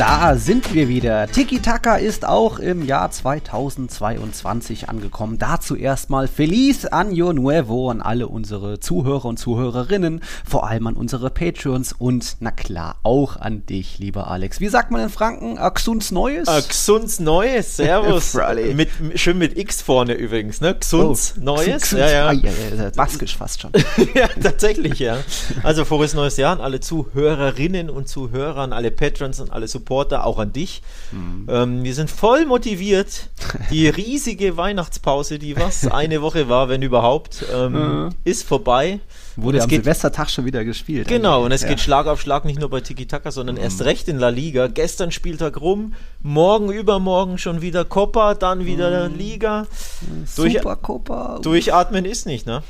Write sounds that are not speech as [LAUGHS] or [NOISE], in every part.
Da sind wir wieder. Tiki Taka ist auch im Jahr 2022 angekommen. Dazu erstmal Feliz Año Nuevo an alle unsere Zuhörer und Zuhörerinnen, vor allem an unsere Patreons und na klar auch an dich, lieber Alex. Wie sagt man in Franken? Axuns Neues? Axuns Neues, Servus. [LAUGHS] mit, schön mit X vorne übrigens, ne? Xuns oh, Neues. Xuns, ja, ja. Ah, ja, ja, Baskisch fast schon. [LAUGHS] ja, tatsächlich, ja. Also frohes neues Jahr an alle Zuhörerinnen und Zuhörer, an alle Patrons und alle Supporter. Supporter, auch an dich. Mhm. Ähm, wir sind voll motiviert. Die [LAUGHS] riesige Weihnachtspause, die was eine Woche war, wenn überhaupt, ähm, mhm. ist vorbei. Wurde es am geht, Silvestertag schon wieder gespielt. Genau, und es ja. geht Schlag auf Schlag nicht nur bei Tiki Taka, sondern mhm. erst recht in La Liga. Gestern Spieltag rum, morgen, übermorgen schon wieder Copa, dann wieder mhm. Liga. Super Copa. Durchatmen ist nicht, ne?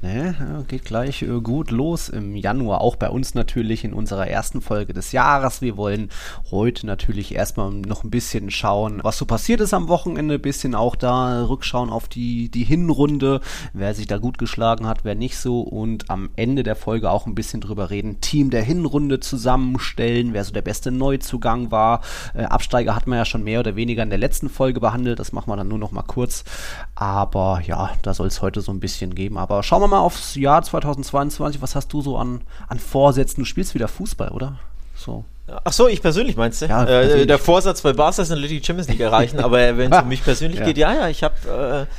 Ne, geht gleich äh, gut los im Januar, auch bei uns natürlich in unserer ersten Folge des Jahres. Wir wollen heute natürlich erstmal noch ein bisschen schauen, was so passiert ist am Wochenende, ein bisschen auch da rückschauen auf die, die Hinrunde, wer sich da gut geschlagen hat, wer nicht so und am Ende der Folge auch ein bisschen drüber reden, Team der Hinrunde zusammenstellen, wer so der beste Neuzugang war. Äh, Absteiger hatten wir ja schon mehr oder weniger in der letzten Folge behandelt, das machen wir dann nur noch mal kurz. Aber ja, da soll es heute so ein bisschen geben. Aber schauen wir mal aufs Jahr 2022. Was hast du so an, an Vorsätzen? Du spielst wieder Fußball, oder? So. Ach so, ich persönlich meinst du? Ja, äh, der Vorsatz bei Barca ist natürlich die Champions League erreichen, aber wenn es [LAUGHS] um mich persönlich ja. geht, ja, ja, ich habe äh,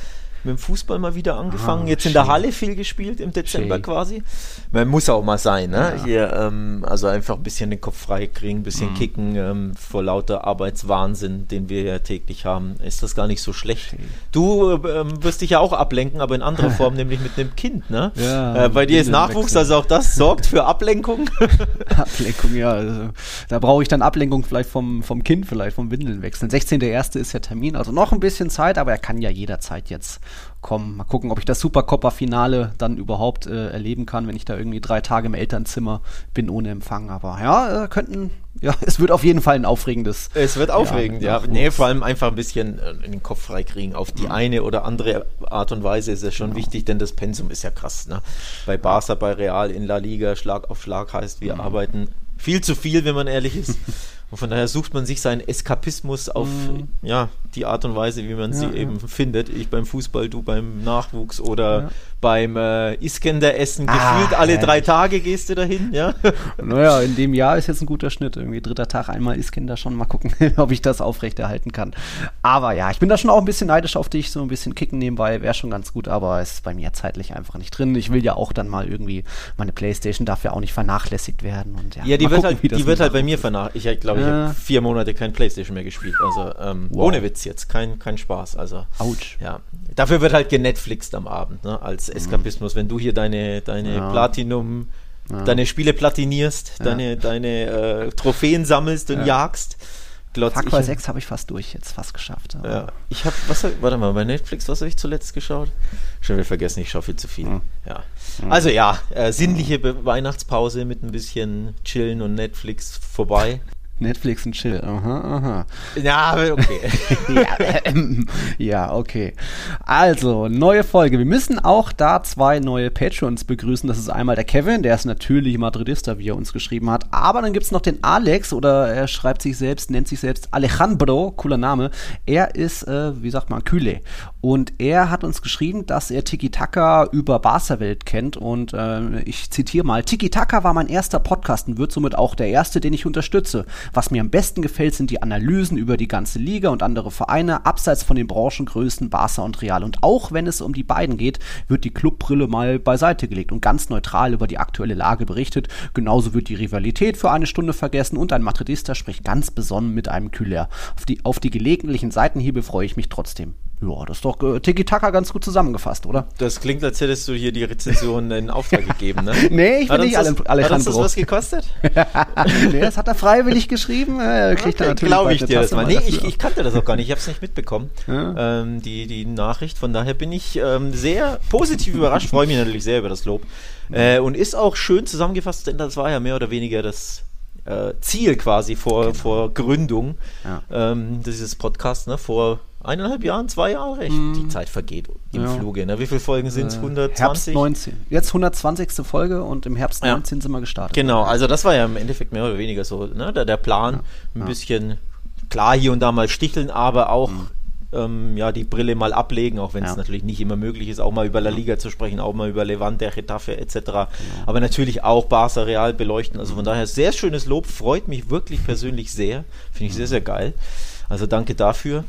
mit dem Fußball mal wieder angefangen. Ah, Jetzt schön. in der Halle viel gespielt, im Dezember schön. quasi. Man muss auch mal sein, ne? Ja. Hier, ähm, also einfach ein bisschen den Kopf frei kriegen, ein bisschen mhm. kicken ähm, vor lauter Arbeitswahnsinn, den wir ja täglich haben. Ist das gar nicht so schlecht. Schön. Du ähm, wirst dich ja auch ablenken, aber in anderer Form, [LAUGHS] nämlich mit einem Kind, ne? Ja, äh, bei dir ist Nachwuchs, wechseln. also auch das sorgt für Ablenkung. [LAUGHS] Ablenkung, ja. Also, da brauche ich dann Ablenkung vielleicht vom, vom Kind, vielleicht vom Windeln wechseln. 16.01. ist ja Termin, also noch ein bisschen Zeit, aber er kann ja jederzeit jetzt kommen. Mal gucken, ob ich das Supercoppa-Finale dann überhaupt äh, erleben kann, wenn ich da irgendwie drei Tage im Elternzimmer bin ohne Empfang. Aber ja, äh, könnten, ja, [LAUGHS] es wird auf jeden Fall ein aufregendes. Es wird aufregend, ja. ja. Nee, vor allem einfach ein bisschen äh, in den Kopf freikriegen. Auf die mhm. eine oder andere Art und Weise ist es schon genau. wichtig, denn das Pensum ist ja krass. Ne? Bei Barca, bei Real, in La Liga, Schlag auf Schlag heißt, wir mhm. arbeiten viel zu viel, wenn man ehrlich ist. [LAUGHS] Und von daher sucht man sich seinen Eskapismus auf mhm. ja, die Art und Weise, wie man ja, sie ja. eben findet. Ich beim Fußball, du beim Nachwuchs oder. Beim äh, Iskender-Essen. Ah, Gefühlt alle drei Tage gehst du dahin, ja. [LAUGHS] Naja, in dem Jahr ist jetzt ein guter Schnitt. Irgendwie dritter Tag einmal Iskender schon. Mal gucken, [LAUGHS] ob ich das aufrechterhalten kann. Aber ja, ich bin da schon auch ein bisschen neidisch auf dich. So ein bisschen kicken nebenbei wäre schon ganz gut, aber es ist bei mir zeitlich einfach nicht drin. Ich will ja auch dann mal irgendwie, meine Playstation darf ja auch nicht vernachlässigt werden. Und ja, ja die wird gucken, halt, die wird halt bei mir vernachlässigt. Ich glaube, glaube, ich habe vier Monate kein Playstation mehr gespielt. Also ähm, wow. ohne Witz jetzt, kein, kein Spaß. Also, Autsch. Ja. Dafür wird halt genetflixt am Abend, ne? als. Eskapismus. Mhm. Wenn du hier deine, deine ja. Platinum, ja. deine Spiele platinierst, ja. deine, deine äh, Trophäen sammelst und jagst. Far Cry 6 habe ich fast durch, jetzt fast geschafft. Ich habe, was, warte mal, bei Netflix, was habe ich zuletzt geschaut? Schon wieder vergessen, ich schaue viel zu viel. Mhm. Ja. Also ja, äh, sinnliche Weihnachtspause mit ein bisschen Chillen und Netflix vorbei. Netflix und Chill. Aha, aha. Ja, okay. [LAUGHS] ja, ähm, ja, okay. Also, neue Folge. Wir müssen auch da zwei neue Patrons begrüßen. Das ist einmal der Kevin, der ist natürlich Madridista, wie er uns geschrieben hat. Aber dann gibt es noch den Alex, oder er schreibt sich selbst, nennt sich selbst Alejandro, cooler Name. Er ist, äh, wie sagt man, Kühle. Und er hat uns geschrieben, dass er Tiki Taka über Barca-Welt kennt. Und äh, ich zitiere mal: Tiki Taka war mein erster Podcast und wird somit auch der erste, den ich unterstütze. Was mir am besten gefällt, sind die Analysen über die ganze Liga und andere Vereine, abseits von den Branchengrößen Barca und Real. Und auch wenn es um die beiden geht, wird die Clubbrille mal beiseite gelegt und ganz neutral über die aktuelle Lage berichtet. Genauso wird die Rivalität für eine Stunde vergessen und ein Madridista spricht ganz besonnen mit einem Kühler. Auf die, auf die gelegentlichen Seitenhiebe freue ich mich trotzdem. Ja, das ist doch äh, Tiki-Taka ganz gut zusammengefasst, oder? Das klingt, als hättest du hier die Rezension in Auftrag [LAUGHS] gegeben, ne? nee, ich bin nicht alle, Alejandro. Hat uns das was gekostet? [LAUGHS] nee, das hat er freiwillig geschrieben. Äh, okay, Glaube ich dir das mal. Nee, ich, ich, kannte das auch gar nicht. Ich habe es nicht mitbekommen, ja. ähm, die, die Nachricht. Von daher bin ich ähm, sehr positiv überrascht. Freue mich natürlich sehr über das Lob. Äh, und ist auch schön zusammengefasst, denn das war ja mehr oder weniger das äh, Ziel quasi vor, genau. vor Gründung ja. ähm, dieses Podcasts, ne? vor eineinhalb Jahren, zwei Jahre. Ich, mm. Die Zeit vergeht im ja. Fluge. Ne? Wie viele Folgen sind es? Äh, 120? Herbst 19. Jetzt 120. Folge und im Herbst 19 ja. sind wir gestartet. Genau, also das war ja im Endeffekt mehr oder weniger so ne? der, der Plan. Ja. Ein bisschen, klar hier und da mal sticheln, aber auch mm ähm, ja, die Brille mal ablegen, auch wenn es natürlich nicht immer möglich ist, auch mal über La Liga zu sprechen, auch mal über Levante, Getafe etc. Genau. Aber natürlich auch Barca Real beleuchten. Also von mhm. daher sehr schönes Lob, freut mich wirklich persönlich sehr. Finde ich sehr, sehr geil. Also danke dafür.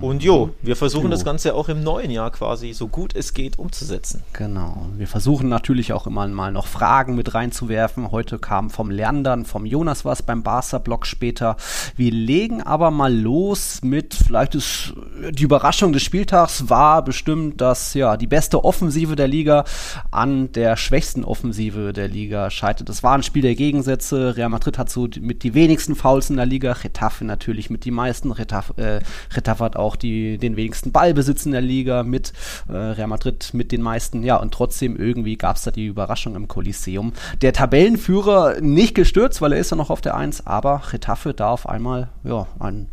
Und jo, wir versuchen jo. das Ganze auch im neuen Jahr quasi so gut es geht umzusetzen. Genau. Wir versuchen natürlich auch immer mal noch Fragen mit reinzuwerfen. Heute kam vom Lerndern, vom Jonas was beim Barca-Blog später. Wir legen aber mal los mit, vielleicht ist die Überraschung des Spieltags war bestimmt, dass ja die beste Offensive der Liga an der schwächsten Offensive der Liga scheitert. Das war ein Spiel der Gegensätze. Real Madrid hat so mit die wenigsten Fouls in der Liga. Retafe natürlich mit die meisten. Retafe, äh, Retafe hat auch die, den wenigsten Ballbesitz in der Liga mit äh, Real Madrid mit den meisten. Ja, und trotzdem irgendwie gab es da die Überraschung im Kolosseum. Der Tabellenführer nicht gestürzt, weil er ist ja noch auf der 1, aber Retafe da auf einmal ja, einen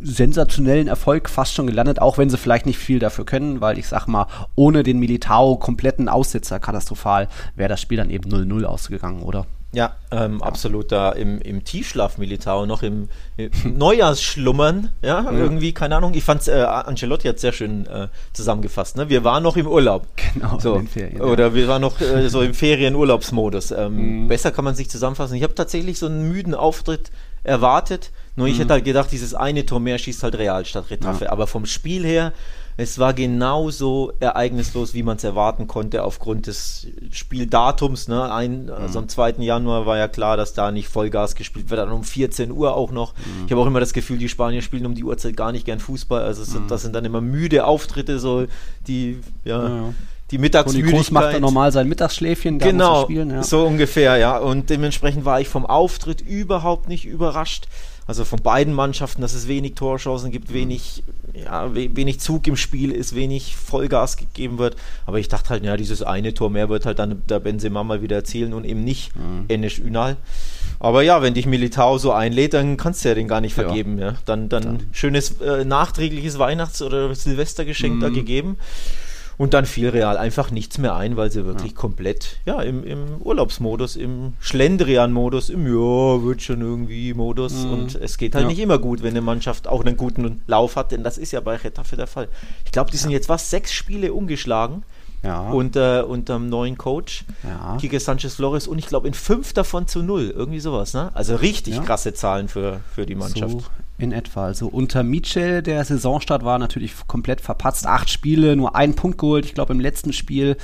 sensationellen Erfolg fast schon gelandet, auch wenn sie vielleicht nicht viel dafür können, weil ich sag mal, ohne den Militao kompletten Aussetzer katastrophal wäre das Spiel dann eben 0-0 ausgegangen, oder? Ja, ähm, absolut da im, im Tiefschlaf Militao, noch im, im Neujahrsschlummern, ja, ja, irgendwie, keine Ahnung. Ich fand's, äh, Ancelotti hat sehr schön äh, zusammengefasst, ne? Wir waren noch im Urlaub. Genau, so. in den Ferien. Oder ja. wir waren noch äh, so im Ferienurlaubsmodus. Ähm, mhm. Besser kann man sich zusammenfassen. Ich habe tatsächlich so einen müden Auftritt erwartet, nur ich mhm. hätte halt gedacht, dieses eine Tor mehr schießt halt Real statt Retafe. Ja. Aber vom Spiel her es war genauso ereignislos, wie man es erwarten konnte, aufgrund des Spieldatums. Ne? Ein, mhm. Also am 2. Januar war ja klar, dass da nicht Vollgas gespielt wird, dann um 14 Uhr auch noch. Mhm. Ich habe auch immer das Gefühl, die Spanier spielen um die Uhrzeit gar nicht gern Fußball. Also sind, mhm. das sind dann immer müde Auftritte, so die, ja. ja die Mittagsmüdigkeit. Toni Kroos macht dann normal sein Mittagsschläfchen. Genau, spielen, ja. so ungefähr, ja. Und dementsprechend war ich vom Auftritt überhaupt nicht überrascht. Also von beiden Mannschaften, dass es wenig Torchancen gibt, wenig, ja, wenig Zug im Spiel ist, wenig Vollgas gegeben wird. Aber ich dachte halt, ja, dieses eine Tor mehr wird halt dann der Benzema mal wieder erzielen und eben nicht mhm. Enes Ünal. Aber ja, wenn dich Militao so einlädt, dann kannst du ja den gar nicht vergeben. Ja. ja. Dann, dann, dann. schönes äh, nachträgliches Weihnachts- oder Silvestergeschenk mhm. da gegeben. Und dann fiel Real einfach nichts mehr ein, weil sie wirklich ja. komplett ja, im, im Urlaubsmodus, im Schlendrian-Modus, im Ja, wird schon irgendwie Modus. Mhm. Und es geht halt ja. nicht immer gut, wenn eine Mannschaft auch einen guten Lauf hat, denn das ist ja bei Retafe der Fall. Ich glaube, die sind jetzt was, sechs Spiele ungeschlagen. Ja. Unter, unter dem neuen Coach, ja. Kike Sanchez Flores, und ich glaube in fünf davon zu null. Irgendwie sowas, ne? Also richtig ja. krasse Zahlen für, für die Mannschaft. So in etwa. Also unter Mitchell, der Saisonstart war natürlich komplett verpatzt. Acht Spiele, nur einen Punkt geholt, ich glaube im letzten Spiel.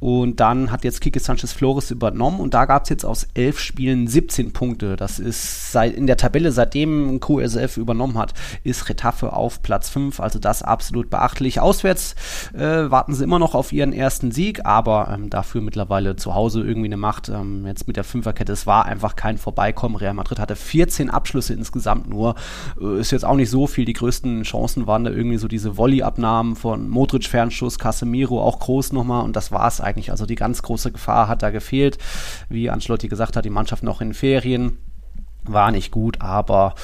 Und dann hat jetzt Kike Sanchez Flores übernommen und da gab es jetzt aus elf Spielen 17 Punkte. Das ist seit, in der Tabelle, seitdem QSF übernommen hat, ist Retafe auf Platz 5. Also das absolut beachtlich. Auswärts äh, warten sie immer noch auf ihren ersten Sieg, aber ähm, dafür mittlerweile zu Hause irgendwie eine Macht. Ähm, jetzt mit der Fünferkette, es war einfach kein Vorbeikommen. Real Madrid hatte 14 Abschlüsse insgesamt nur. Äh, ist jetzt auch nicht so viel. Die größten Chancen waren da irgendwie so diese Volley-Abnahmen von Modric Fernschuss, Casemiro auch groß nochmal und das war es eigentlich. Also die ganz große Gefahr hat da gefehlt. Wie Ancelotti gesagt hat, die Mannschaft noch in Ferien war nicht gut, aber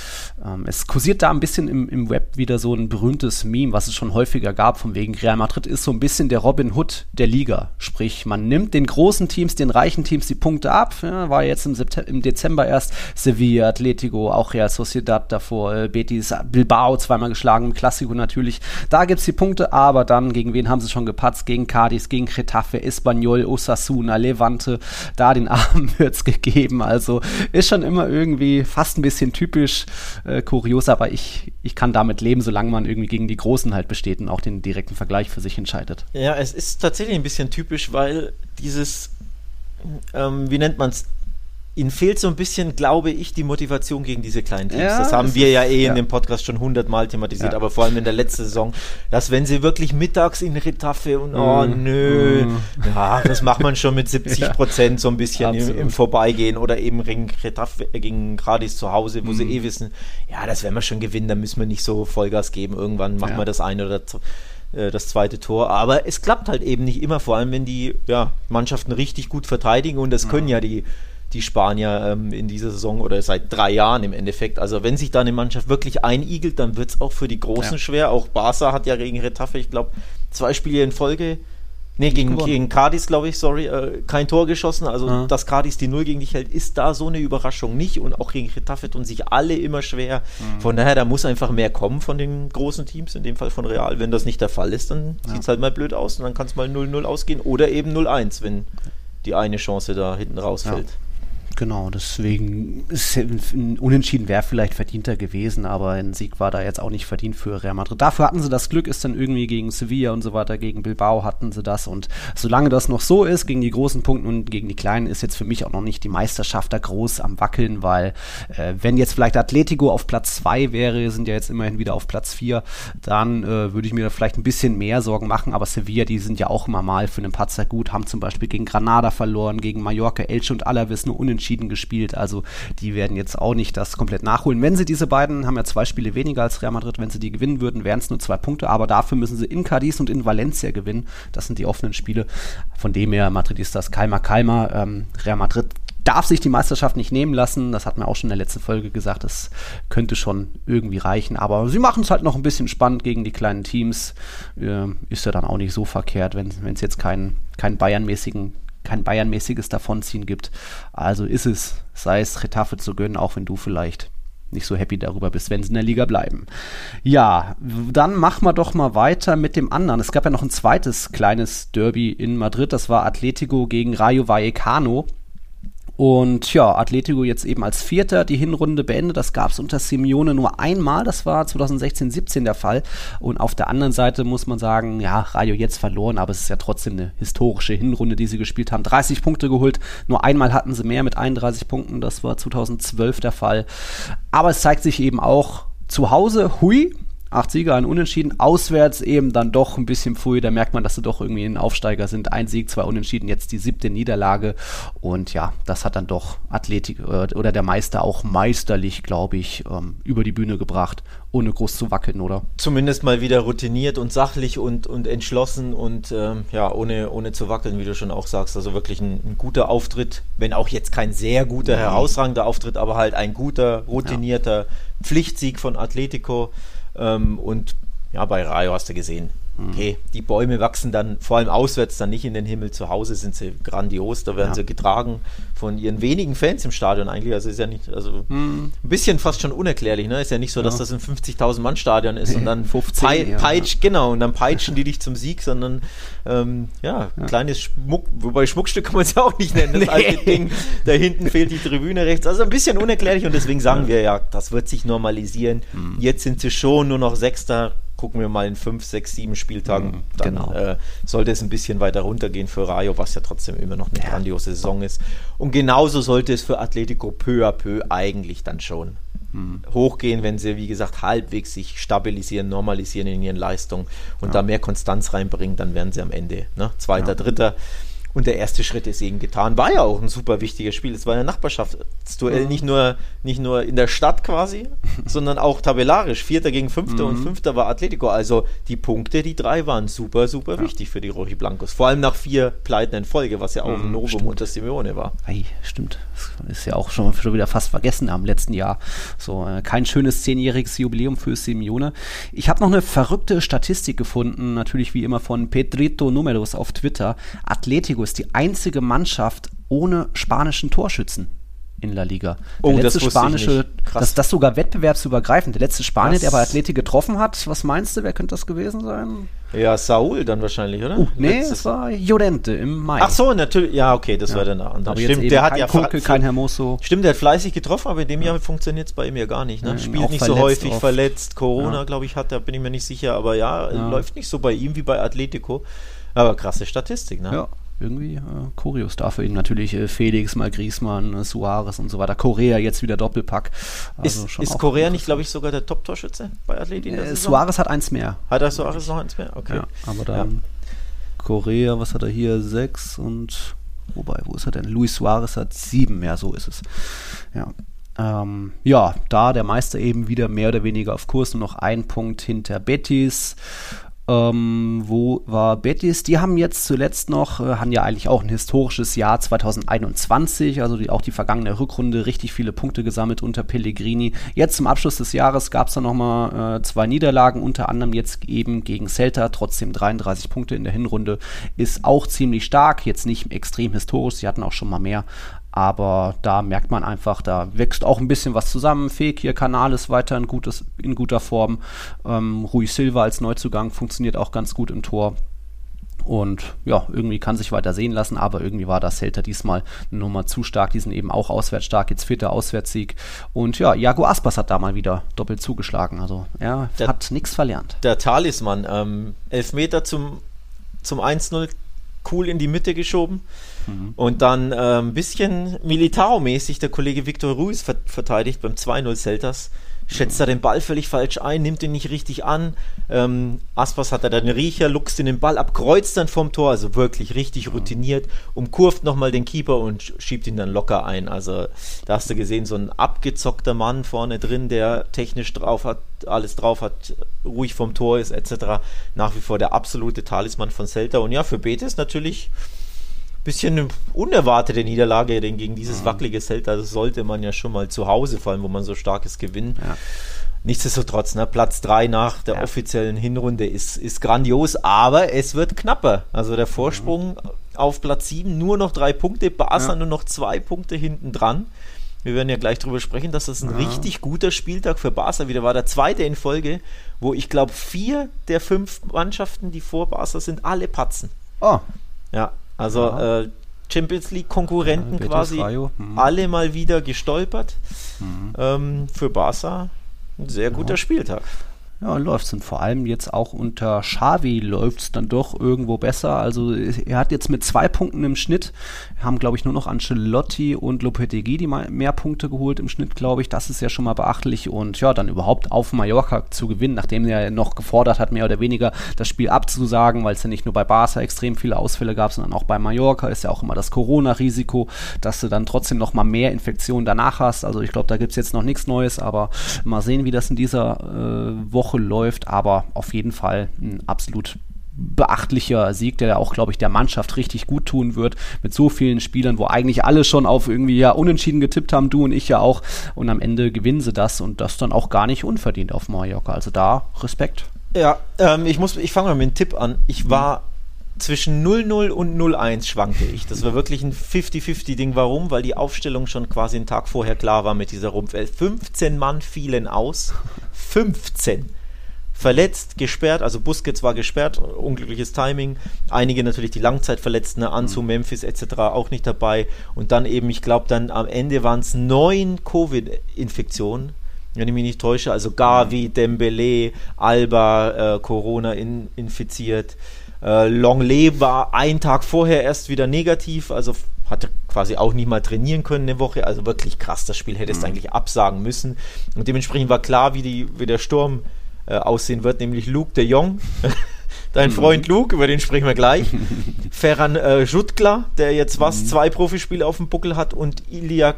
ähm, es kursiert da ein bisschen im, im Web wieder so ein berühmtes Meme, was es schon häufiger gab, von wegen Real Madrid ist so ein bisschen der Robin Hood der Liga. Sprich, man nimmt den großen Teams, den reichen Teams die Punkte ab. Ja, war jetzt im, im Dezember erst Sevilla, Atletico, auch Real Sociedad davor, äh, Betis, Bilbao zweimal geschlagen, Classico natürlich. Da gibt es die Punkte, aber dann, gegen wen haben sie schon gepatzt? Gegen Cadiz, gegen Getafe, Espanyol, Osasuna, Levante. Da den [LAUGHS] Armen wird es gegeben. Also ist schon immer irgendwie fast ein bisschen typisch, äh, kurios, aber ich, ich kann damit leben, solange man irgendwie gegen die Großen halt besteht und auch den direkten Vergleich für sich entscheidet. Ja, es ist tatsächlich ein bisschen typisch, weil dieses, ähm, wie nennt man es, ihnen fehlt so ein bisschen, glaube ich, die Motivation gegen diese kleinen Teams. Ja, das haben das wir ist, ja eh ja. in dem Podcast schon hundertmal thematisiert, ja. aber vor allem in der letzten Saison, dass wenn sie wirklich mittags in Retaffe und oh mm. nö, mm. ja, das macht man schon mit [LAUGHS] 70 Prozent so ein bisschen im, im, Vorbeigehen oder eben gegen Retaffe, äh, gegen Gradis zu Hause, wo mm. sie eh wissen, ja, das werden wir schon gewinnen, da müssen wir nicht so Vollgas geben. Irgendwann machen wir das eine oder äh, das zweite Tor. Aber es klappt halt eben nicht immer, vor allem wenn die Mannschaften richtig gut verteidigen und das können ja die die Spanier ähm, in dieser Saison oder seit drei Jahren im Endeffekt. Also wenn sich da eine Mannschaft wirklich einigelt, dann wird es auch für die Großen ja. schwer. Auch Barca hat ja gegen Retafe, ich glaube, zwei Spiele in Folge Nee, gegen, gegen Cadiz, glaube ich, sorry, äh, kein Tor geschossen. Also, ah. dass Cadiz die Null gegen dich hält, ist da so eine Überraschung nicht. Und auch gegen Getafe tun sich alle immer schwer. Mhm. Von daher, da muss einfach mehr kommen von den großen Teams, in dem Fall von Real. Wenn das nicht der Fall ist, dann ja. sieht es halt mal blöd aus und dann kann es mal 0-0 ausgehen oder eben 0-1, wenn die eine Chance da hinten rausfällt. Ja. Genau, deswegen ist ein Unentschieden wäre vielleicht verdienter gewesen, aber ein Sieg war da jetzt auch nicht verdient für Real Madrid. Dafür hatten sie das Glück, ist dann irgendwie gegen Sevilla und so weiter, gegen Bilbao hatten sie das und solange das noch so ist, gegen die großen Punkte und gegen die kleinen, ist jetzt für mich auch noch nicht die Meisterschaft da groß am Wackeln, weil äh, wenn jetzt vielleicht Atletico auf Platz 2 wäre, sind ja jetzt immerhin wieder auf Platz 4, dann äh, würde ich mir da vielleicht ein bisschen mehr Sorgen machen, aber Sevilla, die sind ja auch immer mal für einen Patzer gut, haben zum Beispiel gegen Granada verloren, gegen Mallorca, Elche und Alaves nur unentschieden unentschieden gespielt. Also die werden jetzt auch nicht das komplett nachholen. Wenn sie diese beiden, haben ja zwei Spiele weniger als Real Madrid, wenn sie die gewinnen würden, wären es nur zwei Punkte. Aber dafür müssen sie in Cadiz und in Valencia gewinnen. Das sind die offenen Spiele. Von dem her, Madrid ist das Kalmer Kalmer. Ähm, Real Madrid darf sich die Meisterschaft nicht nehmen lassen. Das hatten wir auch schon in der letzten Folge gesagt. Das könnte schon irgendwie reichen. Aber sie machen es halt noch ein bisschen spannend gegen die kleinen Teams. Äh, ist ja dann auch nicht so verkehrt, wenn es jetzt keinen, keinen Bayern-mäßigen kein Bayern-mäßiges Davonziehen gibt. Also ist es, sei es Retafe zu gönnen, auch wenn du vielleicht nicht so happy darüber bist, wenn sie in der Liga bleiben. Ja, dann machen wir doch mal weiter mit dem anderen. Es gab ja noch ein zweites kleines Derby in Madrid, das war Atletico gegen Rayo Vallecano. Und ja, Atletico jetzt eben als Vierter die Hinrunde beendet. Das gab es unter Simeone nur einmal. Das war 2016-17 der Fall. Und auf der anderen Seite muss man sagen, ja, Rayo jetzt verloren, aber es ist ja trotzdem eine historische Hinrunde, die sie gespielt haben. 30 Punkte geholt. Nur einmal hatten sie mehr mit 31 Punkten. Das war 2012 der Fall. Aber es zeigt sich eben auch zu Hause, hui, acht Siege, ein Unentschieden. Auswärts eben dann doch ein bisschen früh. Da merkt man, dass sie doch irgendwie ein Aufsteiger sind. Ein Sieg, zwei Unentschieden, jetzt die siebte Niederlage. Und ja, das hat dann doch Athletik äh, oder der Meister auch meisterlich, glaube ich, ähm, über die Bühne gebracht, ohne groß zu wackeln, oder? Zumindest mal wieder routiniert und sachlich und, und entschlossen und ähm, ja, ohne, ohne zu wackeln, wie du schon auch sagst. Also wirklich ein, ein guter Auftritt, wenn auch jetzt kein sehr guter, herausragender Auftritt, aber halt ein guter, routinierter ja. Pflichtsieg von Atletico. Ähm, und ja, bei Rayo hast du gesehen. Okay, die Bäume wachsen dann vor allem auswärts dann nicht in den Himmel. Zu Hause sind sie grandios. Da werden ja. sie getragen von ihren wenigen Fans im Stadion eigentlich. Also ist ja nicht, also mhm. ein bisschen fast schon unerklärlich. Ne? Ist ja nicht so, dass ja. das ein 50.000 Mann Stadion ist und dann [LAUGHS] 15, pei ja, peitsch, genau und dann peitschen die dich zum Sieg, sondern ähm, ja, kleines Schmuck, wobei Schmuckstück kann man es ja auch nicht nennen. Das [LAUGHS] nee. alte Ding, da hinten fehlt die Tribüne rechts. Also ein bisschen unerklärlich und deswegen sagen wir ja, das wird sich normalisieren. Mhm. Jetzt sind sie schon nur noch Sechster gucken wir mal in fünf, sechs, sieben Spieltagen, mhm, dann genau. äh, sollte es ein bisschen weiter runtergehen für Rayo, was ja trotzdem immer noch eine ja. grandiose Saison ist. Und genauso sollte es für Atletico peu à peu eigentlich dann schon mhm. hochgehen, wenn sie, wie gesagt, halbwegs sich stabilisieren, normalisieren in ihren Leistungen und ja. da mehr Konstanz reinbringen, dann werden sie am Ende ne? Zweiter, ja. Dritter. Und der erste Schritt ist eben getan. War ja auch ein super wichtiges Spiel. Es war ein Nachbarschaftsduell, mhm. nicht, nur, nicht nur in der Stadt quasi, [LAUGHS] sondern auch tabellarisch. Vierter gegen Fünfter mhm. und Fünfter war Atletico. Also die Punkte, die drei waren super, super ja. wichtig für die Rochi Blancos. Vor allem nach vier Pleiten in Folge, was ja auch ein mhm, Novum stimmt. unter Simeone war. Hey, stimmt. Das ist ja auch schon, schon wieder fast vergessen am letzten Jahr. So, äh, kein schönes zehnjähriges Jubiläum für Simeone. Ich habe noch eine verrückte Statistik gefunden, natürlich wie immer von Pedrito Numeros auf Twitter. Atletico ist die einzige Mannschaft ohne spanischen Torschützen in La Liga. Der oh, letzte das spanische, das, das sogar wettbewerbsübergreifend. Der letzte Spanier, das der bei Athletik getroffen hat, was meinst du, wer könnte das gewesen sein? Ja, Saul dann wahrscheinlich, oder? Uh, nee, es war Llorente im Mai. Ach so, natürlich. Ja, okay, das ja. war dann andere. Stimmt, der hat ja Kunkel, kein Hermoso. Stimmt, der hat fleißig getroffen, aber in dem Jahr funktioniert es bei ihm ja gar nicht. Ne? Ja, Spielt nicht so häufig, oft. verletzt. Corona, ja. glaube ich, hat er, bin ich mir nicht sicher, aber ja, läuft nicht so bei ihm wie bei Atletico. Aber krasse Statistik, ne? Ja irgendwie äh, Choreos dafür eben natürlich äh, Felix, mal Griezmann, äh, Suarez und so weiter. Korea jetzt wieder Doppelpack. Also ist ist Korea nicht, glaube ich, sogar der Top-Torschütze bei Athleti? Äh, Suarez hat eins mehr. Hat er Suarez noch eins mehr? Okay. Ja, aber dann ja. Korea, was hat er hier? Sechs und wobei, wo ist er denn? Luis Suarez hat sieben mehr, so ist es. Ja. Ähm, ja, da der Meister eben wieder mehr oder weniger auf Kurs, nur noch ein Punkt hinter Betis. Ähm, wo war Betis? Die haben jetzt zuletzt noch, äh, haben ja eigentlich auch ein historisches Jahr 2021, also die, auch die vergangene Rückrunde richtig viele Punkte gesammelt unter Pellegrini. Jetzt zum Abschluss des Jahres gab es dann nochmal äh, zwei Niederlagen, unter anderem jetzt eben gegen Celta, trotzdem 33 Punkte in der Hinrunde, ist auch ziemlich stark, jetzt nicht extrem historisch, sie hatten auch schon mal mehr, aber da merkt man einfach, da wächst auch ein bisschen was zusammen. Fekir, Kanal ist weiter in, gutes, in guter Form. Ähm, Rui Silva als Neuzugang funktioniert auch ganz gut im Tor. Und ja, irgendwie kann sich weiter sehen lassen, aber irgendwie war das Celta diesmal eine Nummer zu stark. Die sind eben auch auswärts stark, jetzt vierter Auswärtssieg. Und ja, Jago Aspas hat da mal wieder doppelt zugeschlagen. Also er der, hat nichts verlernt. Der Talisman, ähm, Elfmeter zum, zum 1-0, cool in die Mitte geschoben. Mhm. Und dann äh, ein bisschen Militao-mäßig der Kollege Victor Ruiz ver verteidigt beim 2-0 Celtas. Schätzt mhm. er den Ball völlig falsch ein, nimmt ihn nicht richtig an. Ähm, Aspas hat er dann Riecher, luchst in den Ball ab, kreuzt dann vom Tor, also wirklich richtig mhm. routiniert, umkurvt nochmal den Keeper und schiebt ihn dann locker ein. Also da hast du gesehen, so ein abgezockter Mann vorne drin, der technisch drauf hat, alles drauf hat, ruhig vom Tor ist, etc. Nach wie vor der absolute Talisman von Celta. Und ja, für Betis natürlich bisschen eine unerwartete Niederlage, denn gegen dieses mhm. wackelige Celta sollte man ja schon mal zu Hause fallen, wo man so starkes gewinnen. Ja. Nichtsdestotrotz, ne, Platz 3 nach der ja. offiziellen Hinrunde ist, ist grandios, aber es wird knapper. Also der Vorsprung mhm. auf Platz 7 nur noch drei Punkte, Barca ja. nur noch zwei Punkte hinten dran. Wir werden ja gleich darüber sprechen, dass das ein ja. richtig guter Spieltag für Barca wieder war. Der zweite in Folge, wo ich glaube, vier der fünf Mannschaften, die vor Barca sind, alle patzen. Oh. Ja, also ja. äh, Champions League Konkurrenten ja, quasi mhm. alle mal wieder gestolpert. Mhm. Ähm, für Barca ein sehr guter Spieltag ja, läuft es. Und vor allem jetzt auch unter Xavi läuft es dann doch irgendwo besser. Also er hat jetzt mit zwei Punkten im Schnitt, haben glaube ich nur noch Ancelotti und Lopetegui die mehr Punkte geholt im Schnitt, glaube ich. Das ist ja schon mal beachtlich. Und ja, dann überhaupt auf Mallorca zu gewinnen, nachdem er noch gefordert hat, mehr oder weniger das Spiel abzusagen, weil es ja nicht nur bei Barca extrem viele Ausfälle gab, sondern auch bei Mallorca ist ja auch immer das Corona-Risiko, dass du dann trotzdem noch mal mehr Infektionen danach hast. Also ich glaube, da gibt es jetzt noch nichts Neues, aber mal sehen, wie das in dieser äh, Woche Woche läuft, aber auf jeden Fall ein absolut beachtlicher Sieg, der auch, glaube ich, der Mannschaft richtig gut tun wird, mit so vielen Spielern, wo eigentlich alle schon auf irgendwie ja unentschieden getippt haben, du und ich ja auch, und am Ende gewinnen sie das und das dann auch gar nicht unverdient auf Mallorca. Also da Respekt. Ja, ähm, ich muss, ich fange mal mit einem Tipp an. Ich war zwischen 0-0 und 0-1 schwankte ich. Das war wirklich ein 50-50-Ding. Warum? Weil die Aufstellung schon quasi einen Tag vorher klar war mit dieser Rumpf. 15 Mann fielen aus. 15 verletzt, gesperrt, also Busquets war gesperrt, unglückliches Timing, einige natürlich die Langzeitverletzten, ne, Anzu, mhm. Memphis etc. auch nicht dabei und dann eben, ich glaube dann am Ende waren es neun Covid-Infektionen, wenn ich mich nicht täusche, also Gavi, mhm. Dembele, Alba, äh, Corona in, infiziert, äh, Longley war einen Tag vorher erst wieder negativ, also hatte quasi auch nicht mal trainieren können eine Woche. Also wirklich krass, das Spiel hätte es mhm. eigentlich absagen müssen. Und dementsprechend war klar, wie, die, wie der Sturm äh, aussehen wird, nämlich Luke de Jong. [LAUGHS] Dein mhm. Freund Luke, über den sprechen wir gleich. [LAUGHS] Ferran äh, Jutkla, der jetzt was, mhm. zwei Profispiele auf dem Buckel hat und Iliak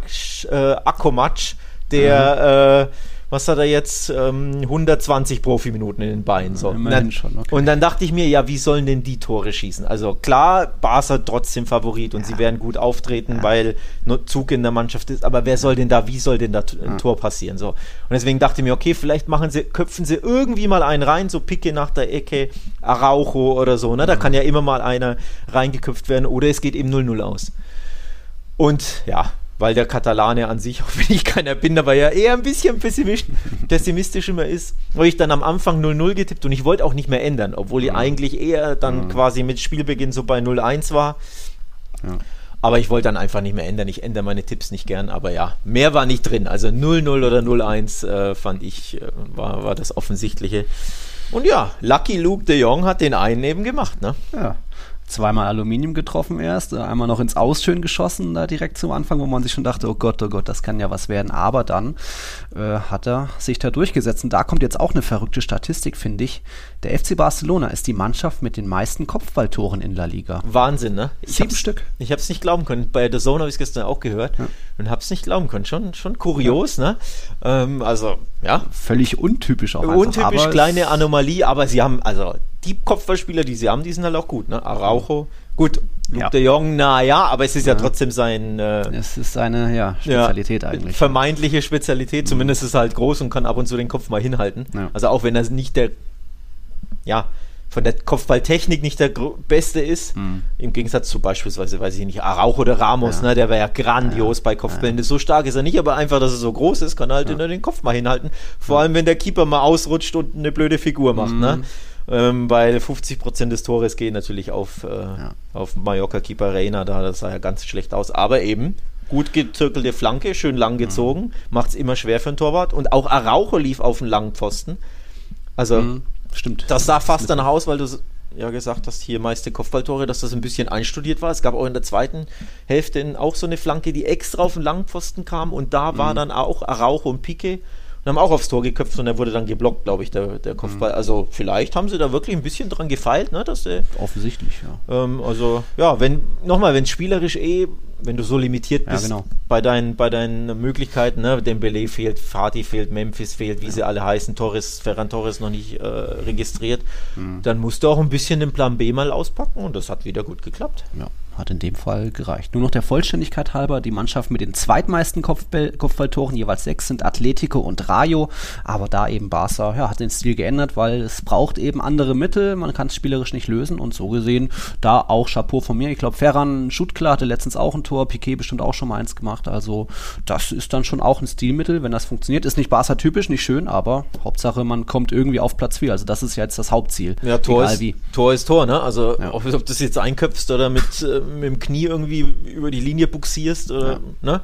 äh, Akomac, der mhm. äh, was hat er jetzt, ähm, 120 Profiminuten in den Beinen. So. Ja, dann, schon, okay. Und dann dachte ich mir, ja, wie sollen denn die Tore schießen? Also klar, Barca trotzdem Favorit und ja. sie werden gut auftreten, ja. weil Zug in der Mannschaft ist, aber wer soll denn da, wie soll denn da ein Tor passieren? So. Und deswegen dachte ich mir, okay, vielleicht machen sie, köpfen sie irgendwie mal einen rein, so Picke nach der Ecke, Araujo oder so, ne? Da kann ja immer mal einer reingeköpft werden oder es geht eben 0-0 aus. Und ja, weil der Katalane an sich, [LAUGHS] auch wenn ich keiner bin, aber ja eher ein bisschen pessimistisch immer ist, habe ich dann am Anfang 0-0 getippt und ich wollte auch nicht mehr ändern, obwohl ich mhm. eigentlich eher dann mhm. quasi mit Spielbeginn so bei 0-1 war. Ja. Aber ich wollte dann einfach nicht mehr ändern. Ich ändere meine Tipps nicht gern, aber ja, mehr war nicht drin. Also 0-0 oder 0-1 äh, fand ich, äh, war, war das Offensichtliche. Und ja, Lucky Luke de Jong hat den einen eben gemacht, ne? Ja zweimal Aluminium getroffen erst, äh, einmal noch ins Ausschön geschossen, da direkt zum Anfang, wo man sich schon dachte, oh Gott, oh Gott, das kann ja was werden. Aber dann äh, hat er sich da durchgesetzt. Und da kommt jetzt auch eine verrückte Statistik, finde ich. Der FC Barcelona ist die Mannschaft mit den meisten Kopfballtoren in La Liga. Wahnsinn, ne? Ich Sieben Stück. Ich habe es nicht glauben können. Bei The Zone habe ich es gestern auch gehört ja. und habe es nicht glauben können. Schon, schon kurios, ja. ne? Ähm, also, ja. Völlig untypisch auch. Untypisch, einfach, kleine Anomalie, aber sie haben, also die Kopfballspieler, die sie haben, die sind halt auch gut. Ne? Araujo, gut, Luke ja. de Jong, na ja, aber es ist ja, ja trotzdem sein. Äh, es ist seine ja, Spezialität ja, eigentlich. Vermeintliche Spezialität, mhm. zumindest ist er halt groß und kann ab und zu den Kopf mal hinhalten. Also auch wenn er nicht der, ja, von der Kopfballtechnik nicht der beste ist. Mhm. Im Gegensatz zu beispielsweise, weiß ich nicht, Araujo oder Ramos, ne, der wäre ja grandios bei Kopfbällen. So stark ist er nicht, aber einfach, dass er so groß ist, kann er halt ja. den Kopf mal hinhalten. Vor allem, wenn der Keeper mal ausrutscht und eine blöde Figur macht. Mhm. Ne? Ähm, weil 50% des Tores gehen natürlich auf, äh, auf Mallorca-Keeper Reina, da das sah ja ganz schlecht aus. Aber eben, gut gezirkelte Flanke, schön lang mhm. gezogen, mhm. macht es immer schwer für einen Torwart. Und auch Araujo lief auf den langen Pfosten. Also mhm. Stimmt. Das sah fast danach aus, weil du ja gesagt hast, hier meiste Kopfballtore, dass das ein bisschen einstudiert war. Es gab auch in der zweiten Hälfte auch so eine Flanke, die extra auf den Langpfosten kam und da war mhm. dann auch Araujo und Pique und haben auch aufs Tor geköpft und er wurde dann geblockt, glaube ich, der, der Kopfball. Mhm. Also vielleicht haben sie da wirklich ein bisschen dran gefeilt, ne? Dass der, Offensichtlich, ja. Ähm, also ja, wenn, nochmal, wenn spielerisch eh wenn du so limitiert bist ja, genau. bei, deinen, bei deinen Möglichkeiten, ne? Dembele fehlt, Fatih fehlt, Memphis fehlt, wie ja. sie alle heißen, Torres, Ferran Torres noch nicht äh, registriert, mhm. dann musst du auch ein bisschen den Plan B mal auspacken und das hat wieder gut geklappt. Ja hat in dem Fall gereicht. Nur noch der Vollständigkeit halber, die Mannschaft mit den zweitmeisten Kopfball Kopfballtoren, jeweils sechs sind Atletico und Rayo, aber da eben Barca ja, hat den Stil geändert, weil es braucht eben andere Mittel, man kann es spielerisch nicht lösen und so gesehen da auch Chapeau von mir. Ich glaube, Ferran Schutklar hatte letztens auch ein Tor, Piquet bestimmt auch schon mal eins gemacht, also das ist dann schon auch ein Stilmittel, wenn das funktioniert. Ist nicht Barca typisch, nicht schön, aber Hauptsache man kommt irgendwie auf Platz 4, also das ist jetzt das Hauptziel. Ja, Tor, ist, wie. Tor ist Tor, ne? Also ja. ob, ob du das jetzt einköpfst oder mit äh, mit dem Knie irgendwie über die Linie buxierst, oder, ja. ne?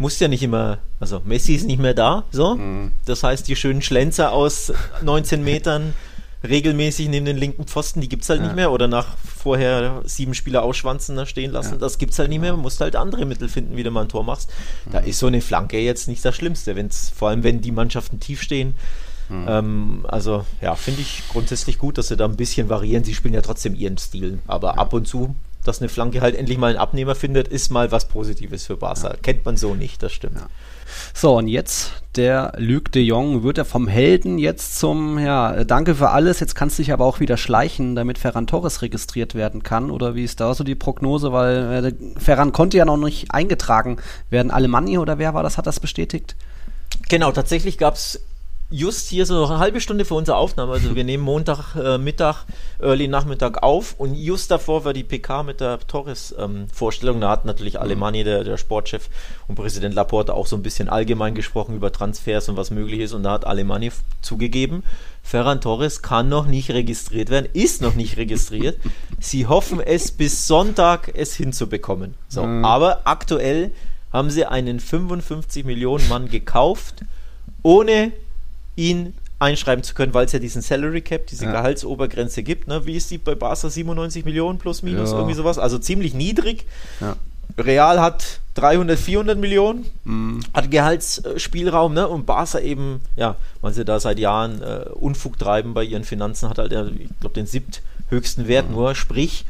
Musst ja nicht immer, also Messi ist nicht mehr da, so. Mhm. Das heißt, die schönen Schlenzer aus 19 Metern regelmäßig neben den linken Pfosten, die gibt es halt ja. nicht mehr. Oder nach vorher sieben Spieler ausschwanzen da stehen lassen, ja. das gibt es halt nicht mehr. Man muss halt andere Mittel finden, wie du mal ein Tor machst. Mhm. Da ist so eine Flanke jetzt nicht das Schlimmste, wenn's, vor allem wenn die Mannschaften tief stehen. Mhm. Ähm, also ja, finde ich grundsätzlich gut, dass sie da ein bisschen variieren. Sie spielen ja trotzdem ihren Stil, aber ja. ab und zu dass eine Flanke halt endlich mal einen Abnehmer findet, ist mal was Positives für Barca. Ja. Kennt man so nicht, das stimmt. Ja. So, und jetzt der Luc de Jong wird er vom Helden jetzt zum, ja, danke für alles, jetzt kannst du dich aber auch wieder schleichen, damit Ferran Torres registriert werden kann. Oder wie ist da so die Prognose? Weil äh, Ferran konnte ja noch nicht eingetragen werden. Alemannia oder wer war das, hat das bestätigt? Genau, tatsächlich gab es just hier so eine halbe Stunde vor unserer Aufnahme. Also wir nehmen Montag äh, Mittag, Early Nachmittag auf und just davor war die PK mit der Torres-Vorstellung. Ähm, da hat natürlich mhm. Alemanni, der, der Sportchef und Präsident Laporte auch so ein bisschen allgemein gesprochen über Transfers und was möglich ist. Und da hat Alemanni zugegeben, Ferran Torres kann noch nicht registriert werden, ist noch nicht registriert. Sie hoffen es bis Sonntag es hinzubekommen. So, mhm. aber aktuell haben sie einen 55 Millionen Mann gekauft, ohne ihn einschreiben zu können, weil es ja diesen Salary Cap, diese ja. Gehaltsobergrenze gibt. Ne? Wie ist die bei Barca? 97 Millionen plus minus, ja. irgendwie sowas. Also ziemlich niedrig. Ja. Real hat 300, 400 Millionen, mhm. hat Gehaltsspielraum, ne? Und Barca eben, ja, weil sie da seit Jahren äh, Unfug treiben bei ihren Finanzen, hat halt, ich glaube, den siebthöchsten Wert mhm. nur. Sprich,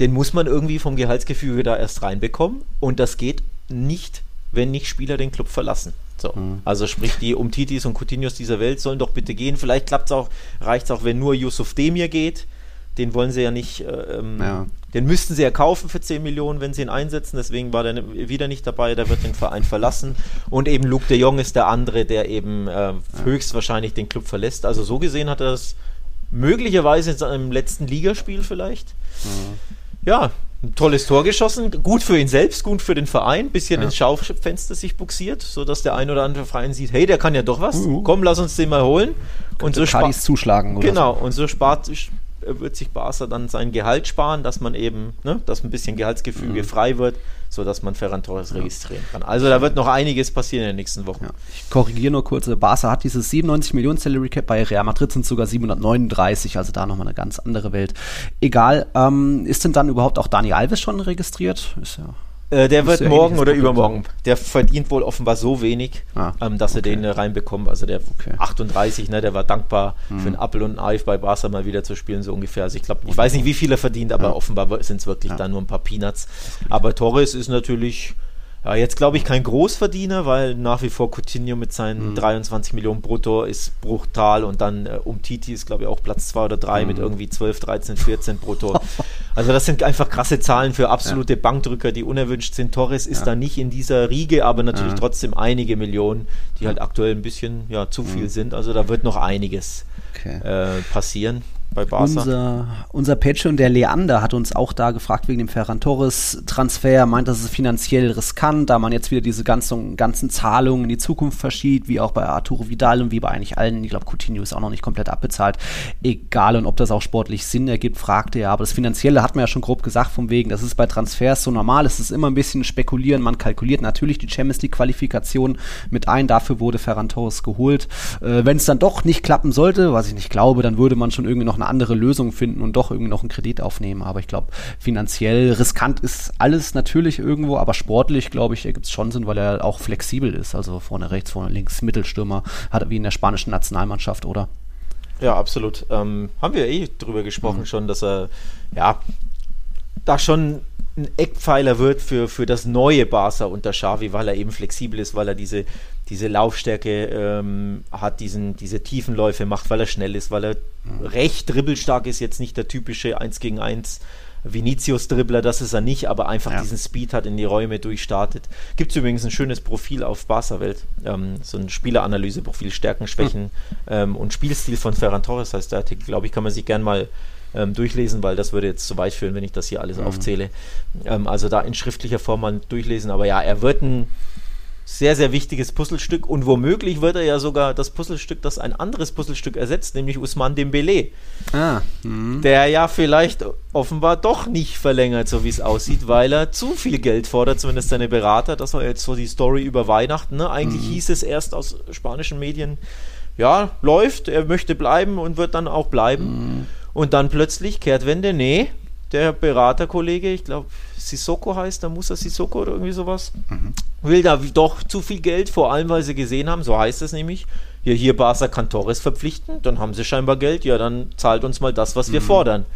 den muss man irgendwie vom Gehaltsgefüge da erst reinbekommen. Und das geht nicht, wenn nicht Spieler den Club verlassen. So. Mhm. Also sprich, die Umtitis und Coutinhos dieser Welt sollen doch bitte gehen. Vielleicht klappt es auch, reicht es auch, wenn nur Yusuf Demir geht. Den wollen sie ja nicht, äh, ähm, ja. den müssten sie ja kaufen für 10 Millionen, wenn sie ihn einsetzen. Deswegen war der wieder nicht dabei, der wird den Verein verlassen. Und eben Luke de Jong ist der andere, der eben äh, ja. höchstwahrscheinlich den Club verlässt. Also so gesehen hat er das möglicherweise in seinem letzten Ligaspiel vielleicht. Mhm. Ja, ein tolles Tor geschossen, gut für ihn selbst, gut für den Verein, bisschen ja. ins Schaufenster sich buxiert, sodass der ein oder andere Verein sieht, hey, der kann ja doch was, uh. komm, lass uns den mal holen. Und so spart zuschlagen oder Genau, so. und so spart wird sich Barca dann sein Gehalt sparen, dass man eben, ne, dass ein bisschen Gehaltsgefüge mhm. frei wird, sodass man Ferran Torres ja. registrieren kann. Also da wird noch einiges passieren in den nächsten Wochen. Ja. Ich korrigiere nur kurz, Barca hat dieses 97 Millionen Salary Cap, bei Real Madrid sind es sogar 739, also da nochmal eine ganz andere Welt. Egal, ähm, ist denn dann überhaupt auch Dani Alves schon registriert? Ist ja äh, der wird morgen oder übermorgen. Der verdient wohl offenbar so wenig, ah, ähm, dass okay. er den äh, reinbekommt. Also der okay. 38, ne, der war dankbar hm. für einen Apple und ein Eif bei Barca mal wieder zu spielen, so ungefähr. Also ich glaube, ich weiß nicht, wie viel er verdient, aber ja. offenbar sind es wirklich ja. dann nur ein paar Peanuts. Aber Torres ist natürlich Ja, jetzt glaube ich kein Großverdiener, weil nach wie vor Coutinho mit seinen mhm. 23 Millionen brutto ist brutal und dann äh, um Titi ist glaube ich auch Platz 2 oder 3 mhm. mit irgendwie 12, 13, 14 brutto. also das sind einfach krasse Zahlen für absolute ja. Bankdrücker, die unerwünscht sind. Torres ist ja. da nicht in dieser Riege, aber natürlich ja. trotzdem einige Millionen, die halt aktuell ein bisschen ja, zu viel mhm. sind. Also da wird noch einiges okay. äh, passieren bei Barca. Unser, unser Patreon, der Leander, hat uns auch da gefragt wegen dem Ferran Torres-Transfer. Meint, das ist finanziell riskant, da man jetzt wieder diese ganzen, ganzen Zahlungen in die Zukunft verschiebt, wie auch bei Arturo Vidal und wie bei eigentlich allen. Ich glaube, Coutinho ist auch noch nicht komplett abbezahlt. Egal, und ob das auch sportlich Sinn ergibt, fragte er. Aber das Finanzielle hat man ja schon grob gesagt, vom wegen, das ist bei Transfers so normal. Es ist immer ein bisschen spekulieren. Man kalkuliert natürlich die Champions League-Qualifikation mit ein. Dafür wurde Ferran Torres geholt. Äh, Wenn es dann doch nicht klappen sollte, was ich nicht glaube, dann würde man schon irgendwie noch eine andere Lösung finden und doch irgendwie noch einen Kredit aufnehmen. Aber ich glaube, finanziell riskant ist alles natürlich irgendwo, aber sportlich, glaube ich, ergibt es schon Sinn, weil er auch flexibel ist. Also vorne rechts, vorne links, Mittelstürmer, hat er wie in der spanischen Nationalmannschaft, oder? Ja, absolut. Ähm, haben wir eh drüber gesprochen mhm. schon, dass er ja da schon ein Eckpfeiler wird für, für das neue Barca unter Xavi, weil er eben flexibel ist, weil er diese, diese Laufstärke ähm, hat, diesen, diese Tiefenläufe macht, weil er schnell ist, weil er mhm. recht dribbelstark ist, jetzt nicht der typische 1 gegen 1 Vinicius-Dribbler, das ist er nicht, aber einfach ja. diesen Speed hat, in die Räume durchstartet. Gibt es übrigens ein schönes Profil auf Barca-Welt, ähm, so ein Spieleranalyse-Profil, Stärken, Schwächen mhm. ähm, und Spielstil von Ferran Torres heißt der Artikel, glaube ich, kann man sich gern mal ähm, durchlesen, weil das würde jetzt zu weit führen, wenn ich das hier alles mhm. aufzähle. Ähm, also da in schriftlicher Form mal durchlesen. Aber ja, er wird ein sehr, sehr wichtiges Puzzlestück und womöglich wird er ja sogar das Puzzlestück, das ein anderes Puzzlestück ersetzt, nämlich Usman Dembele. Ah, mhm. der ja vielleicht offenbar doch nicht verlängert, so wie es aussieht, weil er zu viel Geld fordert, zumindest seine Berater. Das war jetzt so die Story über Weihnachten. Ne? Eigentlich mhm. hieß es erst aus spanischen Medien, ja, läuft, er möchte bleiben und wird dann auch bleiben. Mhm. Und dann plötzlich Kehrtwende, nee, der Beraterkollege, ich glaube Sissoko heißt, da muss er Sissoko oder irgendwie sowas, mhm. will da doch zu viel Geld, vor allem weil sie gesehen haben, so heißt es nämlich, hier, hier Barca kann Torres verpflichten, dann haben sie scheinbar Geld, ja, dann zahlt uns mal das, was wir mhm. fordern.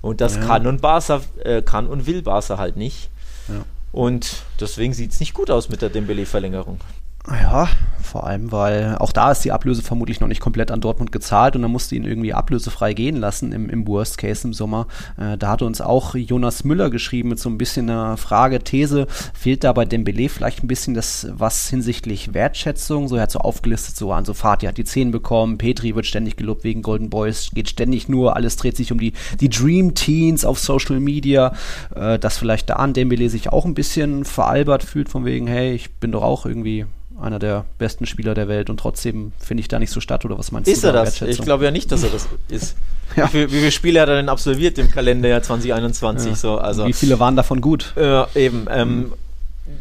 Und das ja. kann und Barca, äh, kann und will Barca halt nicht. Ja. Und deswegen sieht es nicht gut aus mit der Dembele-Verlängerung. Ja, vor allem, weil auch da ist die Ablöse vermutlich noch nicht komplett an Dortmund gezahlt und dann musste ihn irgendwie ablösefrei gehen lassen im, im Worst Case im Sommer. Äh, da hatte uns auch Jonas Müller geschrieben mit so ein bisschen einer Frage, These, fehlt da bei Dembele vielleicht ein bisschen das, was hinsichtlich Wertschätzung, so er hat so aufgelistet, so an so Fati hat die 10 bekommen, Petri wird ständig gelobt wegen Golden Boys, geht ständig nur, alles dreht sich um die, die Dream Teens auf Social Media, äh, dass vielleicht da an Dembele sich auch ein bisschen veralbert fühlt von wegen, hey, ich bin doch auch irgendwie einer der besten Spieler der Welt und trotzdem finde ich da nicht so statt oder was meinst ist du? Ist er das? Ich glaube ja nicht, dass er das [LAUGHS] ist. ja. wie, wie, viele Spiele hat er denn absolviert im Kalenderjahr 2021? Ja. So, also, wie viele waren davon gut? Ja, eben. Ähm, mhm.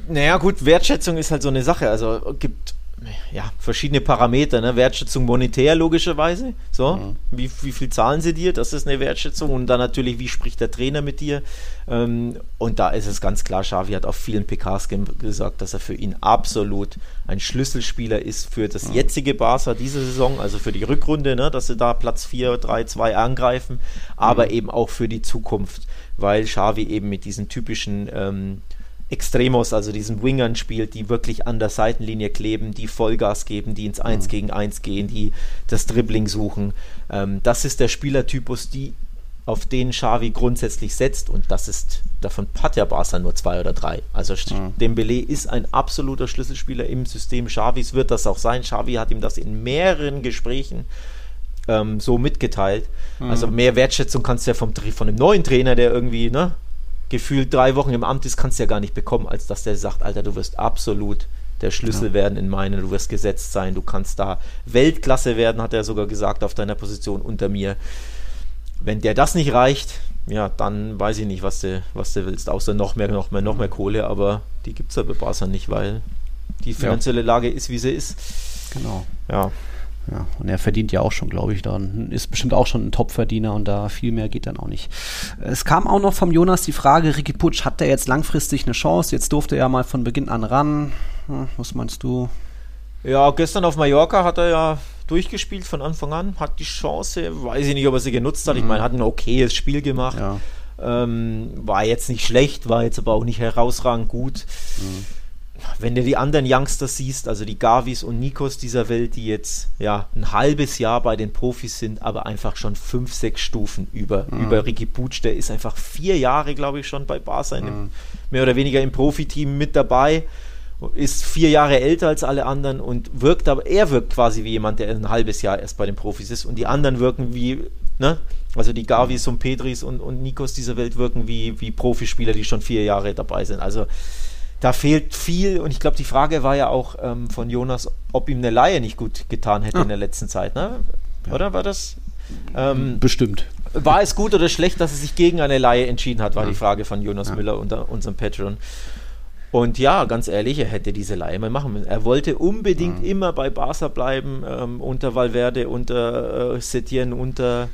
Naja, gut, Wertschätzung ist halt so eine Sache. Also gibt ja, verschiedene Parameter, ne? Wertschätzung monetär logischerweise, so, mhm. wie, wie viel zahlen sie dir, das ist eine Wertschätzung und dann natürlich, wie spricht der Trainer mit dir ähm, und da ist es ganz klar, Xavi hat auf vielen PKs ge gesagt, dass er für ihn absolut ein Schlüsselspieler ist für das mhm. jetzige Barca diese Saison, also für die Rückrunde, ne? dass sie da Platz 4, 3, 2 angreifen, aber mhm. eben auch für die Zukunft, weil Xavi eben mit diesen typischen ähm, Extremos, also diesen Wingern spielt, die wirklich an der Seitenlinie kleben, die Vollgas geben, die ins 1 mhm. gegen 1 gehen, die das Dribbling suchen. Ähm, das ist der Spielertypus, die, auf den Xavi grundsätzlich setzt und das ist, davon hat ja Barca nur zwei oder drei. Also mhm. Dembele ist ein absoluter Schlüsselspieler im System Xavis, wird das auch sein. Xavi hat ihm das in mehreren Gesprächen ähm, so mitgeteilt. Mhm. Also mehr Wertschätzung kannst du ja vom, von einem neuen Trainer, der irgendwie, ne, gefühlt drei Wochen im Amt ist, kannst du ja gar nicht bekommen, als dass der sagt, Alter, du wirst absolut der Schlüssel ja. werden in meinen, du wirst gesetzt sein, du kannst da Weltklasse werden, hat er sogar gesagt, auf deiner Position unter mir. Wenn der das nicht reicht, ja, dann weiß ich nicht, was du, was du willst, außer noch mehr, noch mehr, noch mehr Kohle, aber die gibt es ja bei Barca nicht, weil die finanzielle Lage ist, wie sie ist. Genau. Ja. Ja, und er verdient ja auch schon, glaube ich, dann ist bestimmt auch schon ein Top-Verdiener und da viel mehr geht dann auch nicht. Es kam auch noch vom Jonas die Frage, Ricky Putsch, hat der jetzt langfristig eine Chance? Jetzt durfte er mal von Beginn an ran. Hm, was meinst du? Ja, gestern auf Mallorca hat er ja durchgespielt von Anfang an, hat die Chance, weiß ich nicht, ob er sie genutzt hat. Mhm. Ich meine, hat ein okayes Spiel gemacht. Ja. Ähm, war jetzt nicht schlecht, war jetzt aber auch nicht herausragend gut. Mhm wenn du die anderen Youngsters siehst, also die Gavis und Nikos dieser Welt, die jetzt ja ein halbes Jahr bei den Profis sind, aber einfach schon fünf, sechs Stufen über, mhm. über Ricky Putsch, der ist einfach vier Jahre, glaube ich, schon bei Barca, mhm. mehr oder weniger im Profiteam mit dabei, ist vier Jahre älter als alle anderen und wirkt aber, er wirkt quasi wie jemand, der ein halbes Jahr erst bei den Profis ist und die anderen wirken wie, ne, also die Gavis und Pedris und, und Nikos dieser Welt wirken wie, wie Profispieler, die schon vier Jahre dabei sind. Also da fehlt viel und ich glaube, die Frage war ja auch ähm, von Jonas, ob ihm eine Laie nicht gut getan hätte ja. in der letzten Zeit, ne? Oder war das? Ähm, Bestimmt. War es gut oder schlecht, dass er sich gegen eine Laie entschieden hat, war ja. die Frage von Jonas ja. Müller unter unserem Patreon. Und ja, ganz ehrlich, er hätte diese Laie mal machen müssen. Er wollte unbedingt mhm. immer bei Barca bleiben, ähm, unter Valverde, unter äh, Setien, unter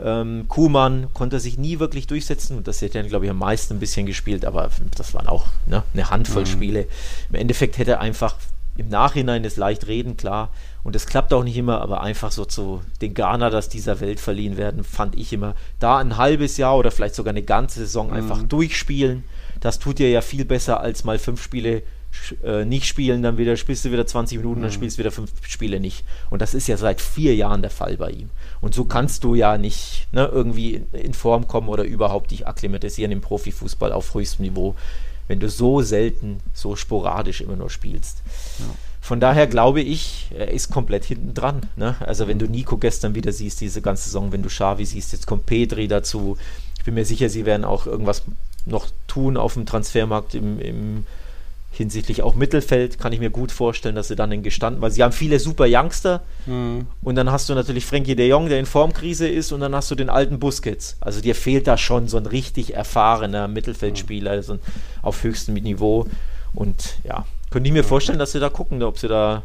ähm, Kuhmann konnte sich nie wirklich durchsetzen und das hätte er, glaube ich, am meisten ein bisschen gespielt, aber das waren auch ne, eine Handvoll mhm. Spiele. Im Endeffekt hätte er einfach im Nachhinein das leicht reden, klar. Und das klappt auch nicht immer, aber einfach so zu den Granadas dieser Welt verliehen werden, fand ich immer. Da ein halbes Jahr oder vielleicht sogar eine ganze Saison mhm. einfach durchspielen, das tut dir ja viel besser als mal fünf Spiele äh, nicht spielen, dann wieder spielst du wieder 20 Minuten, mhm. dann spielst du wieder fünf Spiele nicht. Und das ist ja seit vier Jahren der Fall bei ihm. Und so kannst du ja nicht ne, irgendwie in, in Form kommen oder überhaupt dich akklimatisieren im Profifußball auf höchstem Niveau, wenn du so selten, so sporadisch immer nur spielst. Ja. Von daher glaube ich, er ist komplett hinten dran. Ne? Also wenn du Nico gestern wieder siehst, diese ganze Saison, wenn du Xavi siehst, jetzt kommt Pedri dazu. Ich bin mir sicher, sie werden auch irgendwas noch tun auf dem Transfermarkt im, im hinsichtlich auch Mittelfeld kann ich mir gut vorstellen, dass sie dann in gestanden, weil sie haben viele super Youngster mhm. und dann hast du natürlich Frankie de Jong, der in Formkrise ist und dann hast du den alten Busquets. Also dir fehlt da schon so ein richtig erfahrener Mittelfeldspieler mhm. also auf höchstem Niveau und ja, könnte ich mir vorstellen, dass sie da gucken, ob sie da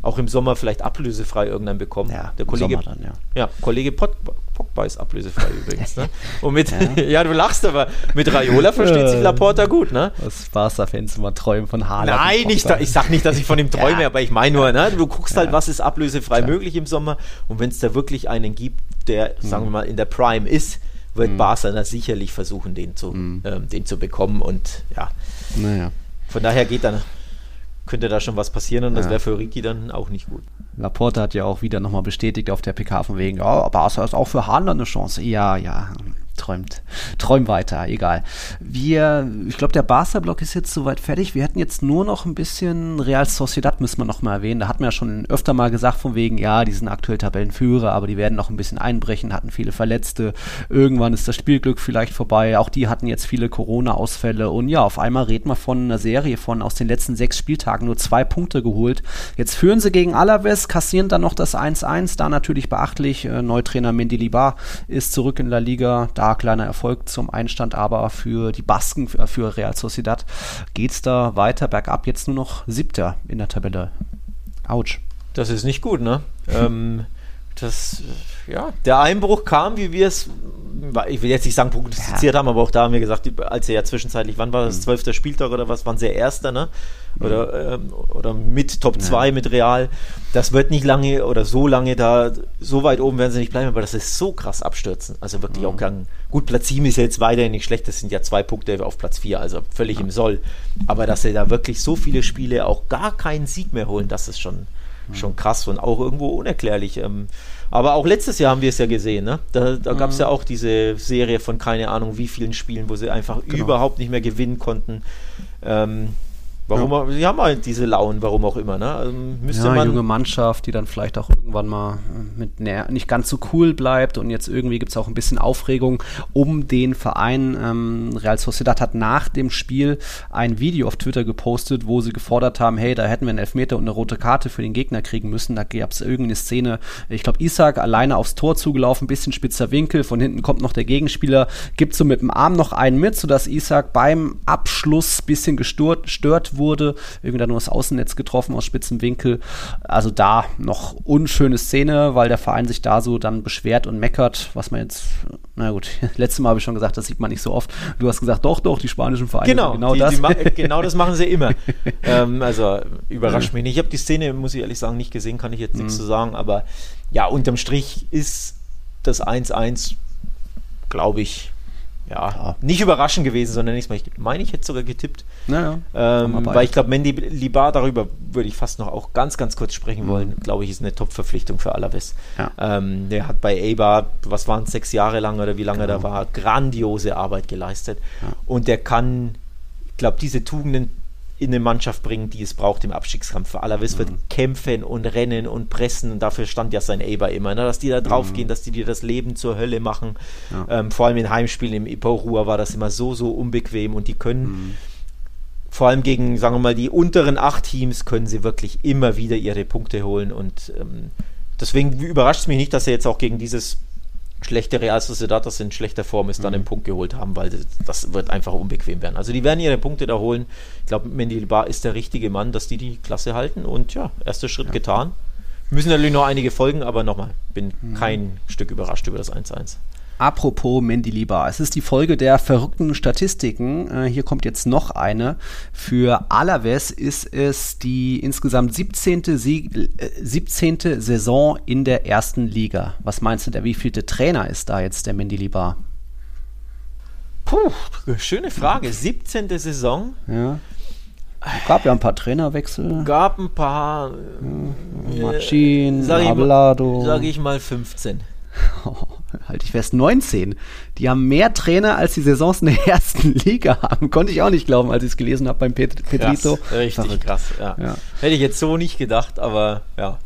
auch im Sommer vielleicht ablösefrei irgendeinen bekommen. Ja, der Kollege, dann, ja. ja. Kollege Pot, Pogba ist ablösefrei [LAUGHS] übrigens. Ne? Und mit, ja. [LAUGHS] ja. du lachst, aber mit Raiola versteht sich Laporta gut, ne? Was Barca-Fans immer träumen von Haaland. Nein, nicht, ich sag nicht, dass ich von ihm [LAUGHS] träume, aber ich meine nur, ne? Du guckst halt, was ist ablösefrei möglich im Sommer und wenn es da wirklich einen gibt, der, mhm. sagen wir mal, in der Prime ist, wird mhm. Barca da sicherlich versuchen, den zu, mhm. ähm, den zu bekommen und ja. Naja. Von daher geht dann könnte da schon was passieren und ja. das wäre für Ricky dann auch nicht gut. Laporte hat ja auch wieder nochmal bestätigt auf der PK von wegen, ja, Barca ist auch für Haaland eine Chance. Ja, ja, träumt, träum weiter, egal. Wir, ich glaube, der Barca-Block ist jetzt soweit fertig. Wir hätten jetzt nur noch ein bisschen Real Sociedad, müssen wir noch mal erwähnen. Da hatten wir ja schon öfter mal gesagt, von wegen, ja, die sind aktuell Tabellenführer, aber die werden noch ein bisschen einbrechen, hatten viele Verletzte. Irgendwann ist das Spielglück vielleicht vorbei. Auch die hatten jetzt viele Corona-Ausfälle. Und ja, auf einmal reden wir von einer Serie von aus den letzten sechs Spieltagen nur zwei Punkte geholt. Jetzt führen sie gegen Alaves, kassieren dann noch das 1-1. Da natürlich beachtlich. Äh, Neutrainer Mendilibar ist zurück in La Liga. Da kleiner Erfolg zum Einstand, aber für die Basken, für Real Sociedad geht es da weiter bergab. Jetzt nur noch siebter in der Tabelle. Autsch. Das ist nicht gut, ne? ähm, [LAUGHS] das, ja, der Einbruch kam, wie wir es, ich will jetzt nicht sagen prognostiziert ja. haben, aber auch da haben wir gesagt, als er ja zwischenzeitlich, wann war das, mhm. zwölfter Spieltag oder was, waren sie Erster, ne? Oder, ähm, oder mit Top 2 ja. mit Real. Das wird nicht lange oder so lange da, so weit oben werden sie nicht bleiben, aber das ist so krass abstürzen. Also wirklich mhm. auch gang. Gut, Platz 7 ist ja jetzt weiterhin nicht schlecht, das sind ja zwei Punkte auf Platz 4, also völlig ja. im Soll. Aber dass sie da wirklich so viele Spiele auch gar keinen Sieg mehr holen, das ist schon, mhm. Schon krass und auch irgendwo unerklärlich. Ähm, aber auch letztes Jahr haben wir es ja gesehen. Ne? Da, da gab es mhm. ja auch diese Serie von keine Ahnung wie vielen Spielen, wo sie einfach genau. überhaupt nicht mehr gewinnen konnten. Ähm, Warum ja. sie haben halt diese Launen, warum auch immer, ne? Also müsste ja, man junge Mannschaft, die dann vielleicht auch irgendwann mal mit nicht ganz so cool bleibt und jetzt irgendwie gibt es auch ein bisschen Aufregung um den Verein. Ähm, Real Sociedad hat nach dem Spiel ein Video auf Twitter gepostet, wo sie gefordert haben, hey, da hätten wir einen Elfmeter und eine rote Karte für den Gegner kriegen müssen. Da gab es irgendeine Szene, ich glaube, Isaac alleine aufs Tor zugelaufen, bisschen spitzer Winkel, von hinten kommt noch der Gegenspieler, gibt so mit dem Arm noch einen mit, sodass Isaac beim Abschluss bisschen gestört stört wurde. Irgendwie dann nur das Außennetz getroffen aus spitzen Winkel. Also da noch unschöne Szene, weil der Verein sich da so dann beschwert und meckert, was man jetzt, na gut, [LAUGHS] letztes Mal habe ich schon gesagt, das sieht man nicht so oft. Du hast gesagt, doch, doch, die spanischen Vereine genau, genau die, das. Die genau das machen sie immer. [LAUGHS] ähm, also überrascht mich nicht. Ich habe die Szene, muss ich ehrlich sagen, nicht gesehen, kann ich jetzt nichts mhm. zu sagen, aber ja, unterm Strich ist das 1-1, glaube ich, ja, ja, nicht überraschend gewesen, sondern Mal, ich meine, ich hätte sogar getippt. Naja, ähm, weil ich glaube, Mandy Libar, darüber würde ich fast noch auch ganz, ganz kurz sprechen mhm. wollen, glaube ich, ist eine Top-Verpflichtung für Alaves. Ja. Ähm, der hat bei Eibar, was waren es, sechs Jahre lang oder wie lange genau. da war, grandiose Arbeit geleistet. Ja. Und der kann, ich glaube, diese Tugenden in eine Mannschaft bringen, die es braucht im Abstiegskampf. Für Alaves mhm. wird kämpfen und rennen und pressen und dafür stand ja sein Eber immer, ne? dass die da draufgehen, mhm. dass die dir das Leben zur Hölle machen. Ja. Ähm, vor allem in Heimspielen im Iporua war das immer so, so unbequem und die können mhm. vor allem gegen, sagen wir mal, die unteren acht Teams können sie wirklich immer wieder ihre Punkte holen und ähm, deswegen überrascht es mich nicht, dass er jetzt auch gegen dieses schlechte Real Sociedad, das in schlechter Form ist, dann mhm. den Punkt geholt haben, weil das wird einfach unbequem werden. Also die werden ihre Punkte da holen. Ich glaube, Mendilibar ist der richtige Mann, dass die die Klasse halten und ja, erster Schritt ja. getan. Müssen natürlich noch einige folgen, aber nochmal, bin mhm. kein Stück überrascht über das 1-1. Apropos Mendilibar, es ist die Folge der verrückten Statistiken. Äh, hier kommt jetzt noch eine. Für Alaves ist es die insgesamt 17. Sieg, äh, 17. Saison in der ersten Liga. Was meinst du, der wievielte Trainer ist da jetzt der Mendilibar? Puh, schöne Frage. 17. Saison. Ja. Gab ja ein paar Trainerwechsel. Gab ein paar. Ja, Machin, äh, Abelardo. Sage ich mal 15. [LAUGHS] halt ich fest, 19. Die haben mehr Trainer, als die Saisons in der [LAUGHS] ersten Liga haben. Konnte ich auch nicht glauben, als ich es gelesen habe beim Pet Petrito. Krass, richtig Verrückt. krass, ja. ja. Hätte ich jetzt so nicht gedacht, aber ja.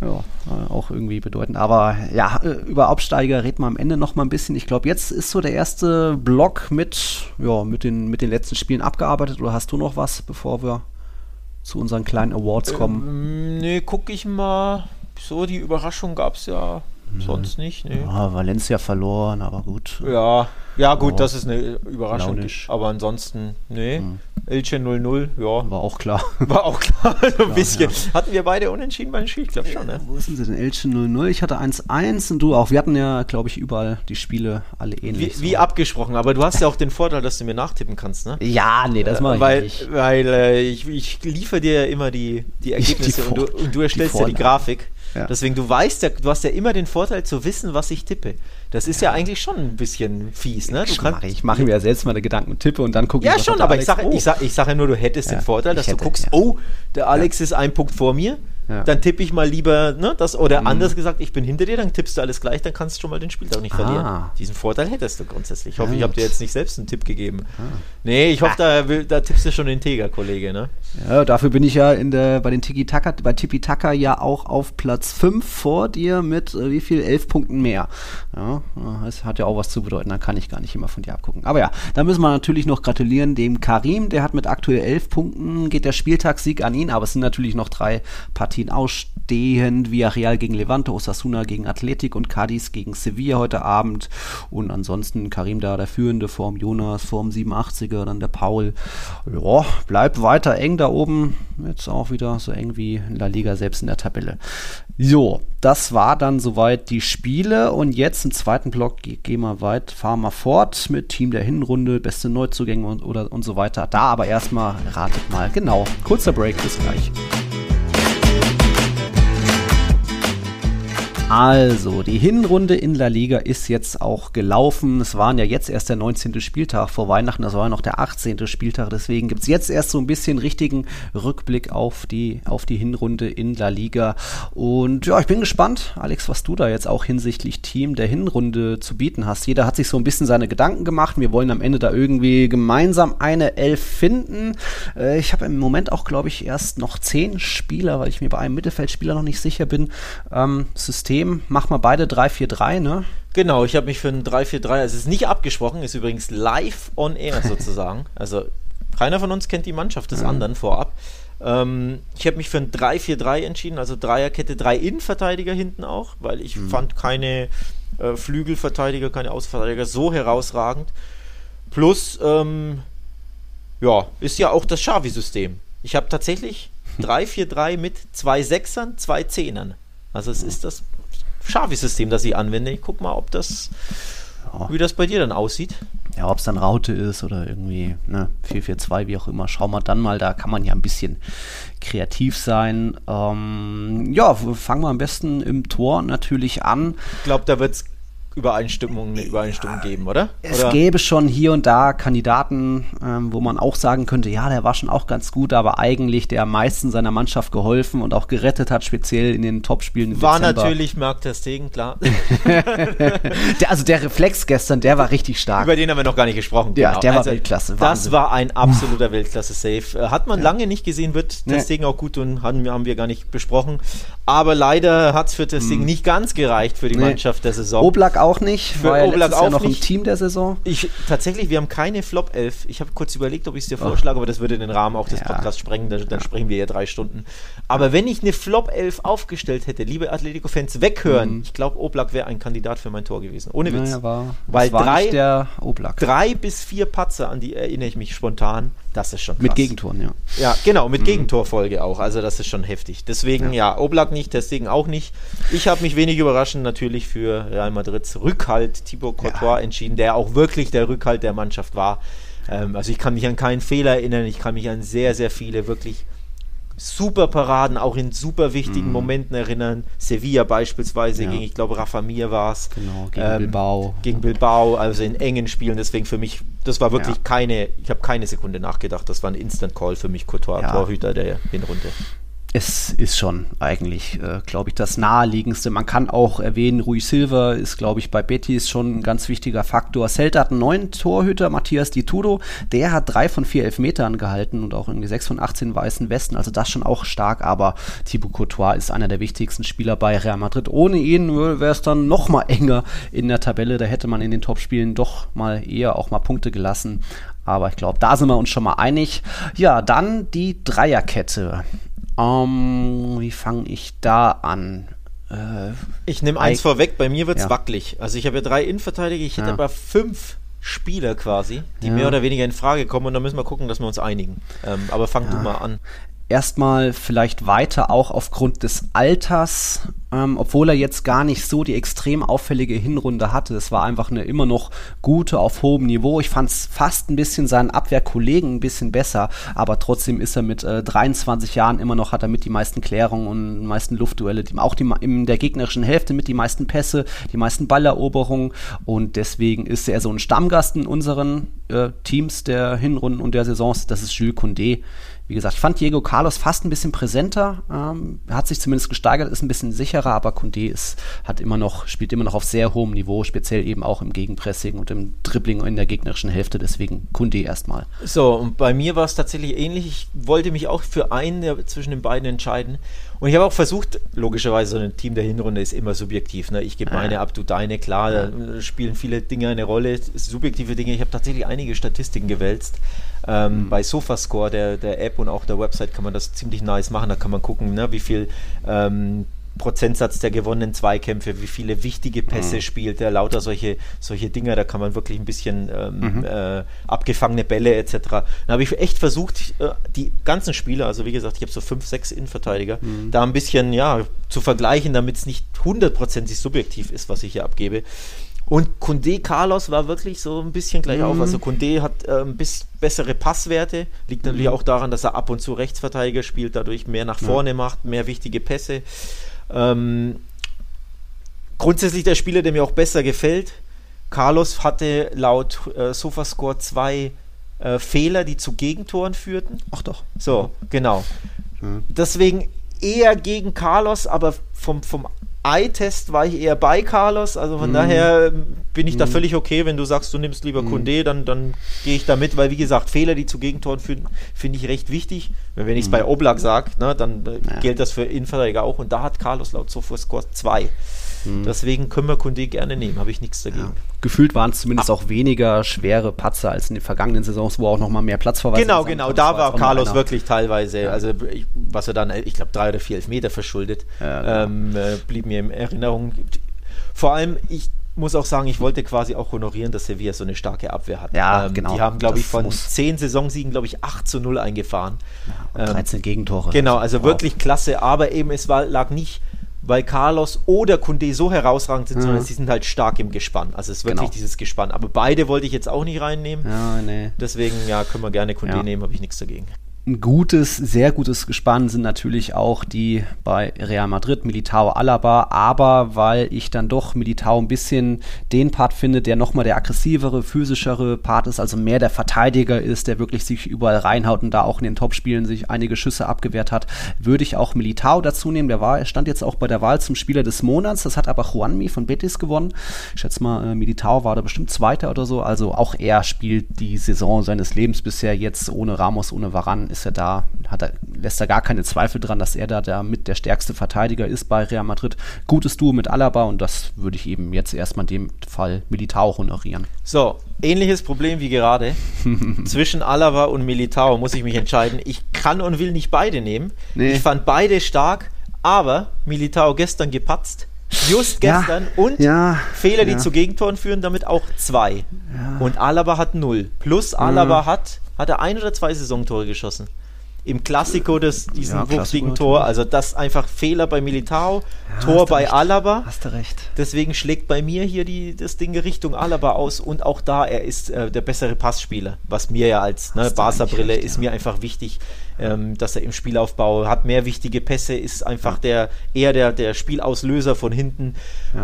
Ja, auch irgendwie bedeutend. Aber ja, äh, über Absteiger reden wir am Ende noch mal ein bisschen. Ich glaube, jetzt ist so der erste Block mit, ja, mit, den, mit den letzten Spielen abgearbeitet. Oder hast du noch was, bevor wir zu unseren kleinen Awards kommen? Ähm, nee, guck ich mal. So, die Überraschung gab es ja Sonst nicht, nee. Ja, Valencia verloren, aber gut. Ja, ja gut, oh, das ist eine Überraschung. Launisch. Aber ansonsten, nee. Hm. Elche 0-0, ja. War auch klar. [LAUGHS] War auch klar, so ein bisschen. Ja. Hatten wir beide unentschieden beim Spiel? Ich glaube schon, ne? Wo sind sie denn? Elche 0-0, ich hatte 1-1 und du auch. Wir hatten ja, glaube ich, überall die Spiele alle ähnlich. Wie, so. wie, abgesprochen, aber du hast ja auch den Vorteil, dass du mir nachtippen kannst, ne? Ja, nee, das mache ich weil, nicht. Weil äh, ich, ich liefere dir ja immer die, die [LAUGHS] Ergebnisse die und, du, und, du, erstellst ja die Grafik. Ja. Deswegen, du weißt ja, du hast ja immer den Vorteil zu wissen, was ich tippe. Das ist ja, ja eigentlich schon ein bisschen fies, ne? Du ich, mache, ich mache mir ja selbst meine Gedanken und tippe und dann gucke ich, Ja, schon, aber Alex, ich sage oh. ich sag, ich sag ja nur, du hättest den Vorteil, dass hätte, du guckst, oh, der Alex ist ein Punkt vor mir ja. Dann tippe ich mal lieber, ne, das, oder mhm. anders gesagt, ich bin hinter dir, dann tippst du alles gleich, dann kannst du schon mal den Spieltag nicht ah. verlieren. Diesen Vorteil hättest du grundsätzlich. Ich hoffe, ich habe dir jetzt nicht selbst einen Tipp gegeben. Ah. Nee, ich hoffe, da, da tippst du schon den Teger, Kollege, ne? Ja, dafür bin ich ja in der, bei den Tiki Taka, bei Tipi Taka ja auch auf Platz 5 vor dir mit äh, wie viel? 11 Punkten mehr. Ja, das hat ja auch was zu bedeuten, da kann ich gar nicht immer von dir abgucken. Aber ja, da müssen wir natürlich noch gratulieren dem Karim, der hat mit aktuell 11 Punkten, geht der Spieltagssieg an ihn, aber es sind natürlich noch drei Partien ausstehend stehend. Villarreal gegen Levante, Osasuna gegen Athletik und Cadiz gegen Sevilla heute Abend. Und ansonsten Karim da der Führende vorm Jonas, vorm 87er, dann der Paul. Ja, bleibt weiter eng da oben. Jetzt auch wieder so eng wie in La Liga selbst in der Tabelle. So, das war dann soweit die Spiele und jetzt im zweiten Block gehen wir weit, fahren wir fort mit Team der Hinrunde, beste Neuzugänge und, oder, und so weiter. Da aber erstmal ratet mal. Genau, kurzer Break, bis gleich. Also, die Hinrunde in La Liga ist jetzt auch gelaufen. Es waren ja jetzt erst der 19. Spieltag vor Weihnachten, das war ja noch der 18. Spieltag. Deswegen gibt es jetzt erst so ein bisschen richtigen Rückblick auf die, auf die Hinrunde in La Liga. Und ja, ich bin gespannt, Alex, was du da jetzt auch hinsichtlich Team der Hinrunde zu bieten hast. Jeder hat sich so ein bisschen seine Gedanken gemacht. Wir wollen am Ende da irgendwie gemeinsam eine Elf finden. Äh, ich habe im Moment auch, glaube ich, erst noch zehn Spieler, weil ich mir bei einem Mittelfeldspieler noch nicht sicher bin. Ähm, System System machen wir beide 3-4-3, ne? Genau, ich habe mich für ein 3-4-3, also es ist nicht abgesprochen, ist übrigens live on air [LAUGHS] sozusagen. also keiner von uns kennt die Mannschaft des mhm. anderen vorab. Ähm, ich habe mich für ein 3-4-3 entschieden, also Dreierkette, drei Innenverteidiger hinten auch, weil ich mhm. fand keine äh, Flügelverteidiger, keine Außenverteidiger so herausragend. Plus, ähm, ja, ist ja auch das Xavi-System. Ich habe tatsächlich [LAUGHS] 3-4-3 mit zwei Sechsern, zwei Zehnern. Also es ist das Schafi-System, das ich anwende. Ich guck mal, ob das, ja. wie das bei dir dann aussieht. Ja, ob es dann Raute ist oder irgendwie ne, 442, wie auch immer, schauen wir dann mal. Da kann man ja ein bisschen kreativ sein. Ähm, ja, fangen wir am besten im Tor natürlich an. Ich glaube, da wird es Übereinstimmung, eine Übereinstimmung geben, oder? Es oder? gäbe schon hier und da Kandidaten, ähm, wo man auch sagen könnte, ja, der war schon auch ganz gut, aber eigentlich der am meisten seiner Mannschaft geholfen und auch gerettet hat, speziell in den Topspielen. War Dezember. natürlich Marc Ter Stegen, klar. [LAUGHS] der, also der Reflex gestern, der war richtig stark. Über den haben wir noch gar nicht gesprochen. Ja, genau. der also, war Weltklasse. Wahnsinn. Das war ein absoluter Weltklasse-Safe. Äh, hat man ja. lange nicht gesehen, wird Ter Stegen auch gut und haben, haben wir gar nicht besprochen. Aber leider hat es für Ter Stegen hm. nicht ganz gereicht für die nee. Mannschaft der Saison. Oblak auch nicht. Für war Oblak auch noch nicht. im Team der Saison. Ich, tatsächlich, wir haben keine Flop 11. Ich habe kurz überlegt, ob ich es dir vorschlage, aber das würde den Rahmen auch des ja. Podcasts sprengen. Dann, dann ja. sprechen wir ja drei Stunden. Aber wenn ich eine Flop 11 aufgestellt hätte, liebe Atletico-Fans, weghören. Mhm. Ich glaube, Oblak wäre ein Kandidat für mein Tor gewesen. Ohne Witz. Naja, war, Weil drei, der Oblak. drei bis vier Patzer, an die erinnere ich mich spontan. Das ist schon krass. Mit Gegentoren, ja. Ja, genau, mit mhm. Gegentorfolge auch. Also das ist schon heftig. Deswegen, ja, ja Oblak nicht, deswegen auch nicht. Ich habe mich wenig überraschend natürlich für Real Madrids Rückhalt Thibaut Courtois ja. entschieden, der auch wirklich der Rückhalt der Mannschaft war. Ähm, also ich kann mich an keinen Fehler erinnern. Ich kann mich an sehr, sehr viele wirklich super Paraden, auch in super wichtigen mhm. Momenten erinnern. Sevilla beispielsweise ja. gegen, ich glaube, Rafa Mir war es. Genau, gegen ähm, Bilbao. Gegen Bilbao, also in engen Spielen. Deswegen für mich, das war wirklich ja. keine, ich habe keine Sekunde nachgedacht. Das war ein Instant Call für mich, Courtois, ja. Torhüter der Hinrunde es ist schon eigentlich, äh, glaube ich, das naheliegendste. Man kann auch erwähnen, Rui Silva ist, glaube ich, bei Betis schon ein ganz wichtiger Faktor. Celta hat einen neuen Torhüter, Matthias Di Tudo. Der hat drei von vier Elfmetern gehalten und auch irgendwie sechs von 18 weißen Westen. Also das schon auch stark. Aber Thibaut Courtois ist einer der wichtigsten Spieler bei Real Madrid. Ohne ihn wäre es dann noch mal enger in der Tabelle. Da hätte man in den Topspielen doch mal eher auch mal Punkte gelassen. Aber ich glaube, da sind wir uns schon mal einig. Ja, dann die Dreierkette. Um, ähm, wie fange ich da an? Äh, ich nehme eins vorweg, bei mir wird es ja. wackelig. Also ich habe ja drei Innenverteidiger, ich hätte ja. aber fünf Spieler quasi, die ja. mehr oder weniger in Frage kommen und da müssen wir gucken, dass wir uns einigen. Ähm, aber fang du mal an erstmal vielleicht weiter auch aufgrund des Alters, ähm, obwohl er jetzt gar nicht so die extrem auffällige Hinrunde hatte. Es war einfach eine immer noch gute auf hohem Niveau. Ich fand es fast ein bisschen seinen Abwehrkollegen ein bisschen besser, aber trotzdem ist er mit äh, 23 Jahren immer noch, hat er mit die meisten Klärungen und meisten Luftduelle, die, auch die, in der gegnerischen Hälfte mit die meisten Pässe, die meisten Balleroberungen und deswegen ist er so ein Stammgast in unseren äh, Teams der Hinrunden und der Saisons. Das ist Jules Condé wie gesagt, ich fand Diego Carlos fast ein bisschen präsenter, ähm, hat sich zumindest gesteigert, ist ein bisschen sicherer, aber Kunde ist, hat immer noch, spielt immer noch auf sehr hohem Niveau, speziell eben auch im Gegenpressing und im Dribbling in der gegnerischen Hälfte, deswegen Kunde erstmal. So, und bei mir war es tatsächlich ähnlich. Ich wollte mich auch für einen der, zwischen den beiden entscheiden. Und ich habe auch versucht, logischerweise, so ein Team der Hinrunde ist immer subjektiv. Ne? Ich gebe meine ab, du deine, klar, da spielen viele Dinge eine Rolle, subjektive Dinge. Ich habe tatsächlich einige Statistiken gewälzt. Ähm, mhm. Bei Sofascore, der, der App und auch der Website, kann man das ziemlich nice machen. Da kann man gucken, ne, wie viel ähm, Prozentsatz der gewonnenen Zweikämpfe, wie viele wichtige Pässe mhm. spielt er, lauter solche, solche Dinger, da kann man wirklich ein bisschen ähm, mhm. äh, abgefangene Bälle etc. Da habe ich echt versucht, äh, die ganzen Spieler, also wie gesagt, ich habe so fünf, sechs Innenverteidiger, mhm. da ein bisschen ja, zu vergleichen, damit es nicht hundertprozentig subjektiv ist, was ich hier abgebe. Und Kunde Carlos war wirklich so ein bisschen gleich auf. Also Kunde hat äh, ein bisschen bessere Passwerte, liegt natürlich mhm. auch daran, dass er ab und zu Rechtsverteidiger spielt, dadurch mehr nach vorne ja. macht, mehr wichtige Pässe. Ähm, grundsätzlich der Spieler, der mir auch besser gefällt. Carlos hatte laut äh, Sofascore zwei äh, Fehler, die zu Gegentoren führten. Ach doch. So, genau. Mhm. Deswegen eher gegen Carlos, aber vom, vom Eye-Test war ich eher bei Carlos, also von mhm. daher bin ich mhm. da völlig okay, wenn du sagst, du nimmst lieber mhm. Kunde, dann, dann gehe ich da mit, weil wie gesagt, Fehler, die zu Gegentoren führen, finde ich recht wichtig. Wenn ich es mhm. bei Oblak sage, ne, dann äh, ja. gilt das für Innenverteidiger auch und da hat Carlos laut Sofascore 2. Mhm. Deswegen können wir Kunde gerne nehmen, habe ich nichts dagegen. Ja. Gefühlt waren es zumindest ah. auch weniger schwere Patzer als in den vergangenen Saisons, wo auch noch mal mehr Platzverweis Genau, genau, da war Carlos wirklich teilweise, ja. also ich, was er dann, ich glaube, drei oder vier Elfmeter verschuldet, genau. ähm, äh, blieb mir in Erinnerung. Vor allem, ich muss auch sagen, ich wollte quasi auch honorieren, dass Sevilla so eine starke Abwehr hat. Ja, ähm, genau. Die haben, glaube ich, von zehn Saisonsiegen, glaube ich, 8 zu 0 eingefahren. Ja, 13 ähm, Gegentore. Genau, also wow. wirklich klasse, aber eben es war, lag nicht weil Carlos oder Kunde so herausragend sind, mhm. sondern sie sind halt stark im Gespann. Also es ist wirklich genau. dieses Gespann. Aber beide wollte ich jetzt auch nicht reinnehmen. Ja, nee. Deswegen, ja, können wir gerne Kunde ja. nehmen, habe ich nichts dagegen. Ein gutes, sehr gutes Gespann sind natürlich auch die bei Real Madrid, Militao, Alaba, aber weil ich dann doch Militao ein bisschen den Part finde, der nochmal der aggressivere, physischere Part ist, also mehr der Verteidiger ist, der wirklich sich überall reinhaut und da auch in den Topspielen sich einige Schüsse abgewehrt hat, würde ich auch Militao dazu nehmen. Der war, er stand jetzt auch bei der Wahl zum Spieler des Monats, das hat aber Juanmi von Betis gewonnen. Ich schätze mal, äh, Militao war da bestimmt Zweiter oder so, also auch er spielt die Saison seines Lebens bisher jetzt ohne Ramos, ohne Varan ist er da, hat er, lässt er gar keine Zweifel dran, dass er da der mit der stärkste Verteidiger ist bei Real Madrid. Gutes Duo mit Alaba und das würde ich eben jetzt erstmal in dem Fall Militao honorieren. So, ähnliches Problem wie gerade. [LAUGHS] Zwischen Alaba und Militao muss ich mich entscheiden. Ich kann und will nicht beide nehmen. Nee. Ich fand beide stark, aber Militao gestern gepatzt. Just gestern ja, und ja, Fehler, die ja. zu Gegentoren führen, damit auch zwei. Und Alaba hat null. Plus Alaba mhm. hat hat er ein oder zwei Saisontore geschossen. Im Klassiko des, diesen ja, wuchtigen Tor. Also das einfach Fehler bei Militao, ja, Tor bei recht. Alaba. Hast du recht. Deswegen schlägt bei mir hier die, das Ding Richtung Alaba aus und auch da, er ist äh, der bessere Passspieler. Was mir ja als ne, Barca-Brille ist ja. mir einfach wichtig, ähm, dass er im Spielaufbau hat mehr wichtige Pässe, ist einfach der eher der, der Spielauslöser von hinten.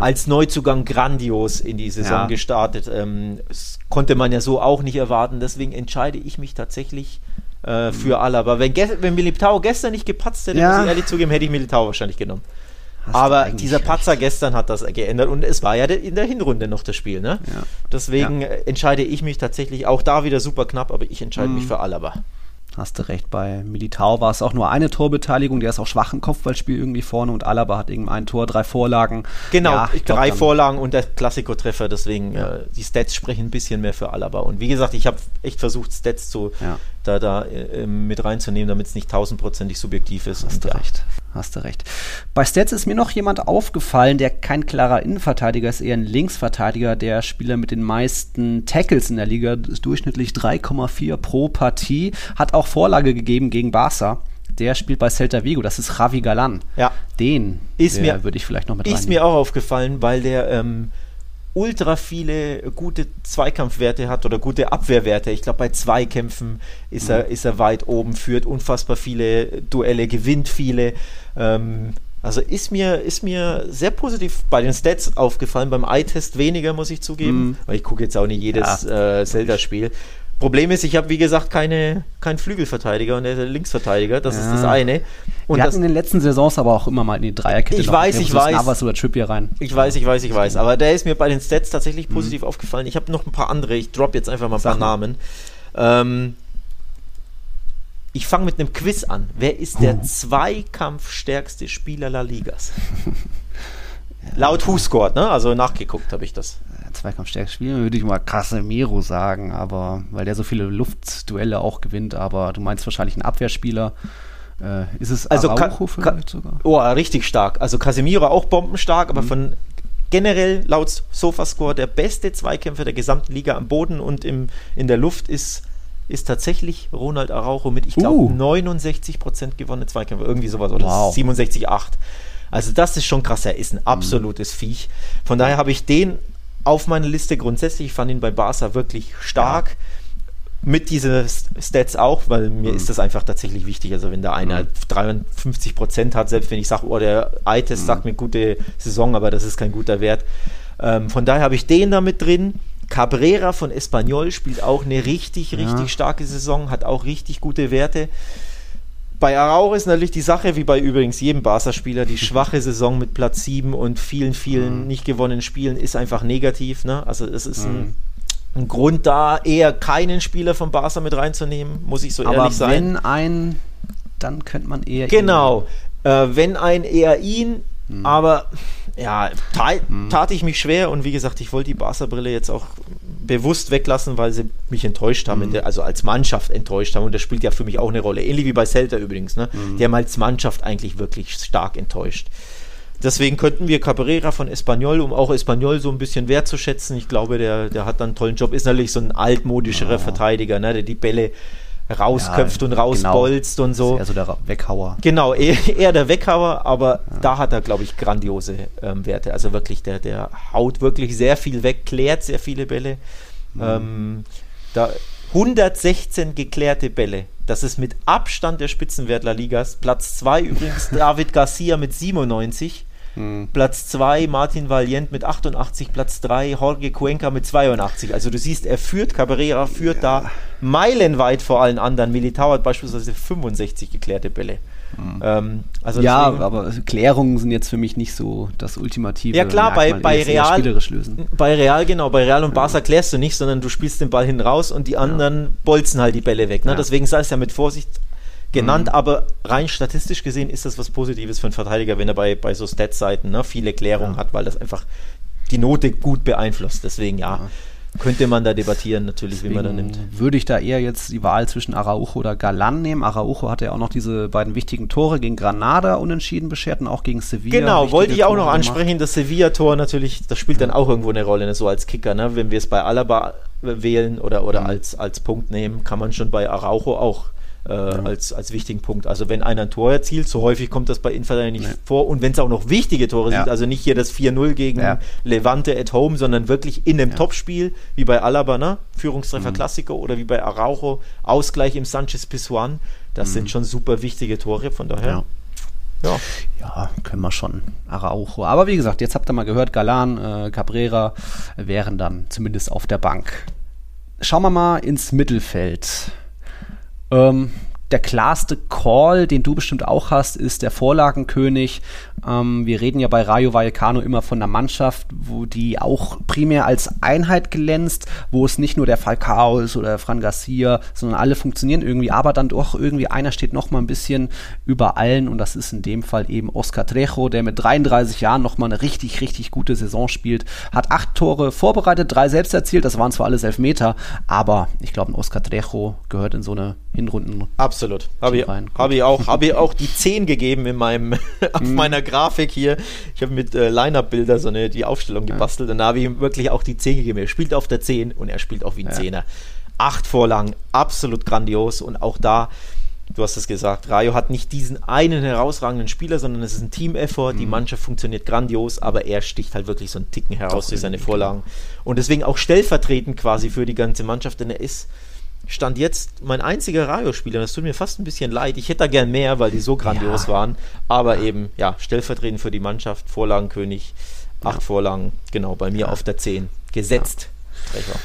Als Neuzugang grandios in die Saison gestartet. Ähm, konnte man ja so auch nicht erwarten. Deswegen entscheide ich mich tatsächlich äh, für Alaba. Wenn, wenn Militao gestern nicht gepatzt hätte, ja. muss ich ehrlich zugeben, hätte ich Militao wahrscheinlich genommen. Hast Aber dieser Patzer recht. gestern hat das geändert und es war ja in der Hinrunde noch das Spiel. Ne? Ja. Deswegen ja. entscheide ich mich tatsächlich auch da wieder super knapp, aber ich entscheide mhm. mich für Alaba. Hast du recht, bei Militao war es auch nur eine Torbeteiligung, der ist auch schwach im Kopfballspiel irgendwie vorne und Alaba hat irgendwie ein Tor, drei Vorlagen. Genau, ja, drei glaub, Vorlagen und der Klassiko-Treffer, deswegen ja. äh, die Stats sprechen ein bisschen mehr für Alaba. Und wie gesagt, ich habe echt versucht, Stats zu, ja. Da, da äh, mit reinzunehmen, damit es nicht tausendprozentig subjektiv ist. Hast du recht hast du recht. Bei Stats ist mir noch jemand aufgefallen, der kein klarer Innenverteidiger ist, eher ein Linksverteidiger, der Spieler mit den meisten Tackles in der Liga, ist durchschnittlich 3,4 pro Partie, hat auch Vorlage gegeben gegen Barca. Der spielt bei Celta Vigo, das ist Javi Galan. Ja. Den würde ich vielleicht noch mit Ist mir auch aufgefallen, weil der ähm, ultra viele gute Zweikampfwerte hat oder gute Abwehrwerte. Ich glaube, bei Zweikämpfen ist, mhm. er, ist er weit oben, führt unfassbar viele Duelle, gewinnt viele. Ähm, also ist mir, ist mir sehr positiv bei den Stats aufgefallen, beim Eye-Test weniger, muss ich zugeben, mhm. weil ich gucke jetzt auch nicht jedes ja. äh, Zelda-Spiel. Problem ist, ich habe wie gesagt keine, keinen Flügelverteidiger und der Linksverteidiger, das ja. ist das eine. Und Wir hatten in den letzten Saisons aber auch immer mal in die Dreierkette. Ich weiß, ich weiß. Navas oder Trippier rein. Ich weiß, ich weiß, ich weiß. Aber der ist mir bei den Stats tatsächlich mhm. positiv mhm. aufgefallen. Ich habe noch ein paar andere. Ich drop jetzt einfach mal ein paar Namen. Ähm, ich fange mit einem Quiz an. Wer ist der zweikampfstärkste Spieler La Ligas? [LAUGHS] Laut Who Scored, ne? Also nachgeguckt habe ich das. Zweikampfstärke spielen, würde ich mal Casemiro sagen, aber weil der so viele Luftduelle auch gewinnt, aber du meinst wahrscheinlich einen Abwehrspieler. Äh, ist es also Araujo vielleicht sogar? Oh, richtig stark. Also Casemiro auch bombenstark, aber mhm. von generell laut Sofascore der beste Zweikämpfer der gesamten Liga am Boden und im, in der Luft ist, ist tatsächlich Ronald Araujo mit, ich glaube, uh. 69% gewonnene Zweikämpfe, irgendwie sowas, oder wow. 67,8. Also das ist schon krass, er ist ein mhm. absolutes mhm. Viech. Von daher habe ich den auf meiner Liste grundsätzlich. Ich fand ihn bei Barca wirklich stark. Ja. Mit diesen Stats auch, weil mir mhm. ist das einfach tatsächlich wichtig. Also, wenn der eine mhm. 53 Prozent hat, selbst wenn ich sage, oh, der Eitest mhm. sagt mir gute Saison, aber das ist kein guter Wert. Ähm, von daher habe ich den da mit drin. Cabrera von Espanyol spielt auch eine richtig, richtig ja. starke Saison, hat auch richtig gute Werte. Bei Araujo ist natürlich die Sache, wie bei übrigens jedem Barca-Spieler, die schwache Saison mit Platz 7 und vielen, vielen mhm. nicht gewonnenen Spielen ist einfach negativ. Ne? Also es ist mhm. ein, ein, Grund da, eher keinen Spieler von Barca mit reinzunehmen, muss ich so Aber ehrlich sein. wenn ein, dann könnte man eher Genau, äh, wenn ein eher ihn, mhm. aber ja, mhm. tat ich mich schwer und wie gesagt, ich wollte die Barca-Brille jetzt auch bewusst weglassen, weil sie mich enttäuscht haben, mhm. der, also als Mannschaft enttäuscht haben. Und das spielt ja für mich auch eine Rolle. Ähnlich wie bei Celta übrigens. Ne? Mhm. Die haben als Mannschaft eigentlich wirklich stark enttäuscht. Deswegen könnten wir Cabrera von Espanyol, um auch Espanyol so ein bisschen wertzuschätzen. Ich glaube, der, der hat dann einen tollen Job. Ist natürlich so ein altmodischerer ja. Verteidiger, ne? der die Bälle rausköpft ja, und rausbolzt genau. und so. Ist eher so der Weghauer. Genau, eher, [LAUGHS] eher der Weghauer, aber ja. da hat er, glaube ich, grandiose ähm, Werte. Also wirklich, der, der haut wirklich sehr viel weg, klärt sehr viele Bälle. Mhm. Ähm, da 116 geklärte Bälle. Das ist mit Abstand der Spitzenwert La Ligas. Platz 2 übrigens [LAUGHS] David Garcia mit 97. Hm. Platz 2 Martin Valiant mit 88, Platz 3 Jorge Cuenca mit 82. Also du siehst, er führt, Cabrera führt ja. da meilenweit vor allen anderen. Militao hat beispielsweise 65 geklärte Bälle. Mhm. Ähm, also ja, deswegen, aber Klärungen sind jetzt für mich nicht so das ultimative. Ja klar, bei, bei Real, bei Real genau, bei Real und Barca klärst du nicht, sondern du spielst den Ball hin raus und die anderen ja. bolzen halt die Bälle weg. Ne? Ja. Deswegen sei es ja mit Vorsicht genannt, mhm. aber rein statistisch gesehen ist das was Positives für einen Verteidiger, wenn er bei, bei so Stats-Seiten ne, viele Klärungen ja. hat, weil das einfach die Note gut beeinflusst. Deswegen ja. Könnte man da debattieren, natürlich, Deswegen wie man da nimmt. Würde ich da eher jetzt die Wahl zwischen Araujo oder Galan nehmen. Araujo hatte ja auch noch diese beiden wichtigen Tore gegen Granada unentschieden beschert und auch gegen Sevilla. Genau, wollte ich auch Tore noch ansprechen. Gemacht. Das Sevilla-Tor natürlich, das spielt dann auch irgendwo eine Rolle, ne, so als Kicker. Ne? Wenn wir es bei Alaba wählen oder, oder mhm. als, als Punkt nehmen, kann man schon bei Araujo auch äh, ja. als, als wichtigen Punkt. Also wenn einer ein Tor erzielt, so häufig kommt das bei Inter nicht nee. vor und wenn es auch noch wichtige Tore ja. sind, also nicht hier das 4-0 gegen. Levante at home, sondern wirklich in einem Topspiel, wie bei Alaba, ne? Führungstreffer mhm. Klassiker oder wie bei Araujo, Ausgleich im Sanchez Pisuan, das mhm. sind schon super wichtige Tore, von daher. Ja. ja, können wir schon. Araujo. Aber wie gesagt, jetzt habt ihr mal gehört, Galan, äh, Cabrera wären dann zumindest auf der Bank. Schauen wir mal ins Mittelfeld. Ähm, der klarste Call, den du bestimmt auch hast, ist der Vorlagenkönig. Ähm, wir reden ja bei Rayo Vallecano immer von einer Mannschaft, wo die auch primär als Einheit glänzt, wo es nicht nur der Falcao ist oder Fran Garcia, sondern alle funktionieren irgendwie, aber dann doch irgendwie einer steht noch mal ein bisschen über allen und das ist in dem Fall eben Oscar Trejo, der mit 33 Jahren noch mal eine richtig, richtig gute Saison spielt, hat acht Tore vorbereitet, drei selbst erzielt, das waren zwar alles Elfmeter, aber ich glaube, ein Oscar Trejo gehört in so eine Hinrunden. Absolut. Habe ich, hab ich, auch, hab ich auch die 10 gegeben in meinem, [LAUGHS] auf mhm. meiner Grafik hier. Ich habe mit äh, Line-Up-Bilder so eine, die Aufstellung gebastelt und da habe ich ihm wirklich auch die 10 gegeben. Er spielt auf der 10 und er spielt auch wie ein ja. Zehner. Acht Vorlagen, absolut grandios und auch da, du hast es gesagt, Rayo hat nicht diesen einen herausragenden Spieler, sondern es ist ein Team-Effort. Mhm. Die Mannschaft funktioniert grandios, aber er sticht halt wirklich so einen Ticken heraus durch seine Vorlagen. Und deswegen auch stellvertretend quasi für die ganze Mannschaft, denn er ist Stand jetzt mein einziger Rayo-Spieler. Das tut mir fast ein bisschen leid. Ich hätte da gern mehr, weil die so grandios ja. waren. Aber eben, ja, stellvertretend für die Mannschaft, Vorlagenkönig, acht ja. Vorlagen, genau, bei mir ja. auf der 10 gesetzt. Treffer.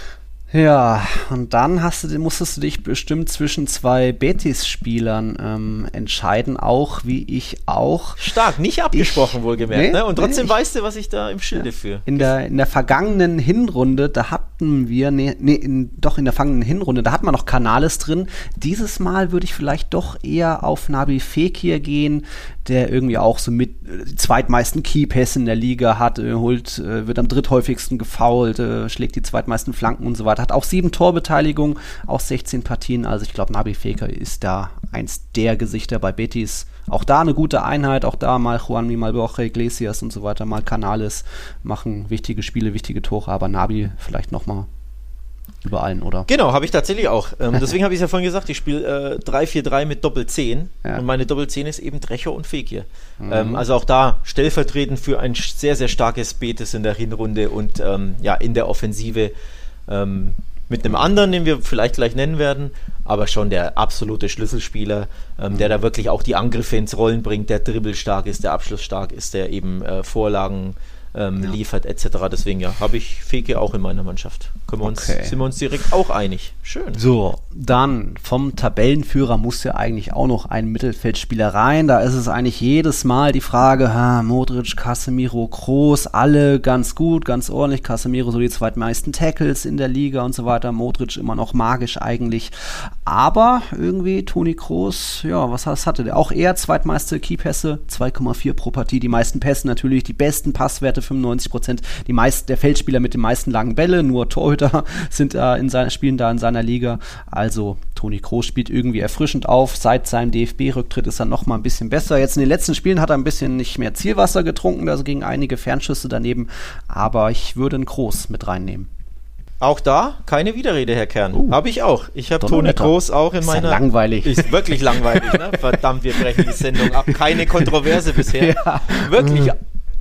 Ja, und dann hast du, musstest du dich bestimmt zwischen zwei Betis-Spielern ähm, entscheiden, auch wie ich auch. Stark, nicht abgesprochen ich, wohlgemerkt, nee, ne? Und trotzdem nee, weißt du, was ich da im Schilde ja, für. In der, in der vergangenen Hinrunde, da hatten wir, nee, nee in, doch in der vergangenen Hinrunde, da hatten wir noch Canales drin. Dieses Mal würde ich vielleicht doch eher auf Nabi Fekir gehen, der irgendwie auch so mit äh, die zweitmeisten Keypässe in der Liga hat, äh, holt, äh, wird am dritthäufigsten gefoult, schlägt die zweitmeisten Flanken und so weiter hat auch sieben Torbeteiligungen, auch 16 Partien. Also ich glaube, Nabi Faker ist da eins der Gesichter bei Betis. Auch da eine gute Einheit, auch da mal Juan mal Borja Iglesias und so weiter, mal Canales machen wichtige Spiele, wichtige Tore, aber Nabi vielleicht nochmal über allen, oder? Genau, habe ich tatsächlich auch. Ähm, deswegen habe ich es ja vorhin gesagt, ich spiele äh, 3-4-3 mit Doppel-10 ja. und meine Doppel-10 ist eben Drecher und Fekir. Mhm. Ähm, also auch da stellvertretend für ein sehr, sehr starkes Betis in der Hinrunde und ähm, ja, in der Offensive ähm, mit einem anderen, den wir vielleicht gleich nennen werden, aber schon der absolute Schlüsselspieler, ähm, mhm. der da wirklich auch die Angriffe ins Rollen bringt, der dribbelstark ist, der abschlussstark ist, der eben äh, Vorlagen ähm, ja. liefert etc. Deswegen ja, habe ich Feke auch in meiner Mannschaft. Können wir uns, okay. sind wir uns direkt auch einig. Schön. So, dann vom Tabellenführer muss ja eigentlich auch noch ein Mittelfeldspieler rein. Da ist es eigentlich jedes Mal die Frage, ha, Modric, Casemiro, Kroos, alle ganz gut, ganz ordentlich. Casemiro so die zweitmeisten Tackles in der Liga und so weiter. Modric immer noch magisch eigentlich. Aber irgendwie Toni Kroos, ja, was, hatte der? Auch er zweitmeiste Keypässe, 2,4 pro Partie. Die meisten Pässe natürlich, die besten Passwerte Quote 95 Prozent. Die meisten, der Feldspieler mit den meisten langen Bälle, nur Torhüter [LAUGHS] sind äh, in seiner, spielen da in seiner Liga. Also Toni Kroos spielt irgendwie erfrischend auf. Seit seinem DFB-Rücktritt ist er noch mal ein bisschen besser. Jetzt in den letzten Spielen hat er ein bisschen nicht mehr Zielwasser getrunken, also gegen einige Fernschüsse daneben. Aber ich würde einen Kroos mit reinnehmen. Auch da keine Widerrede, Herr Kern. Uh, habe ich auch. Ich habe Toni Groß auch in ist meiner. Ja langweilig. Ist wirklich [LAUGHS] langweilig, ne? Verdammt, wir brechen die Sendung ab. Keine Kontroverse bisher. [LAUGHS] Ja. Wirklich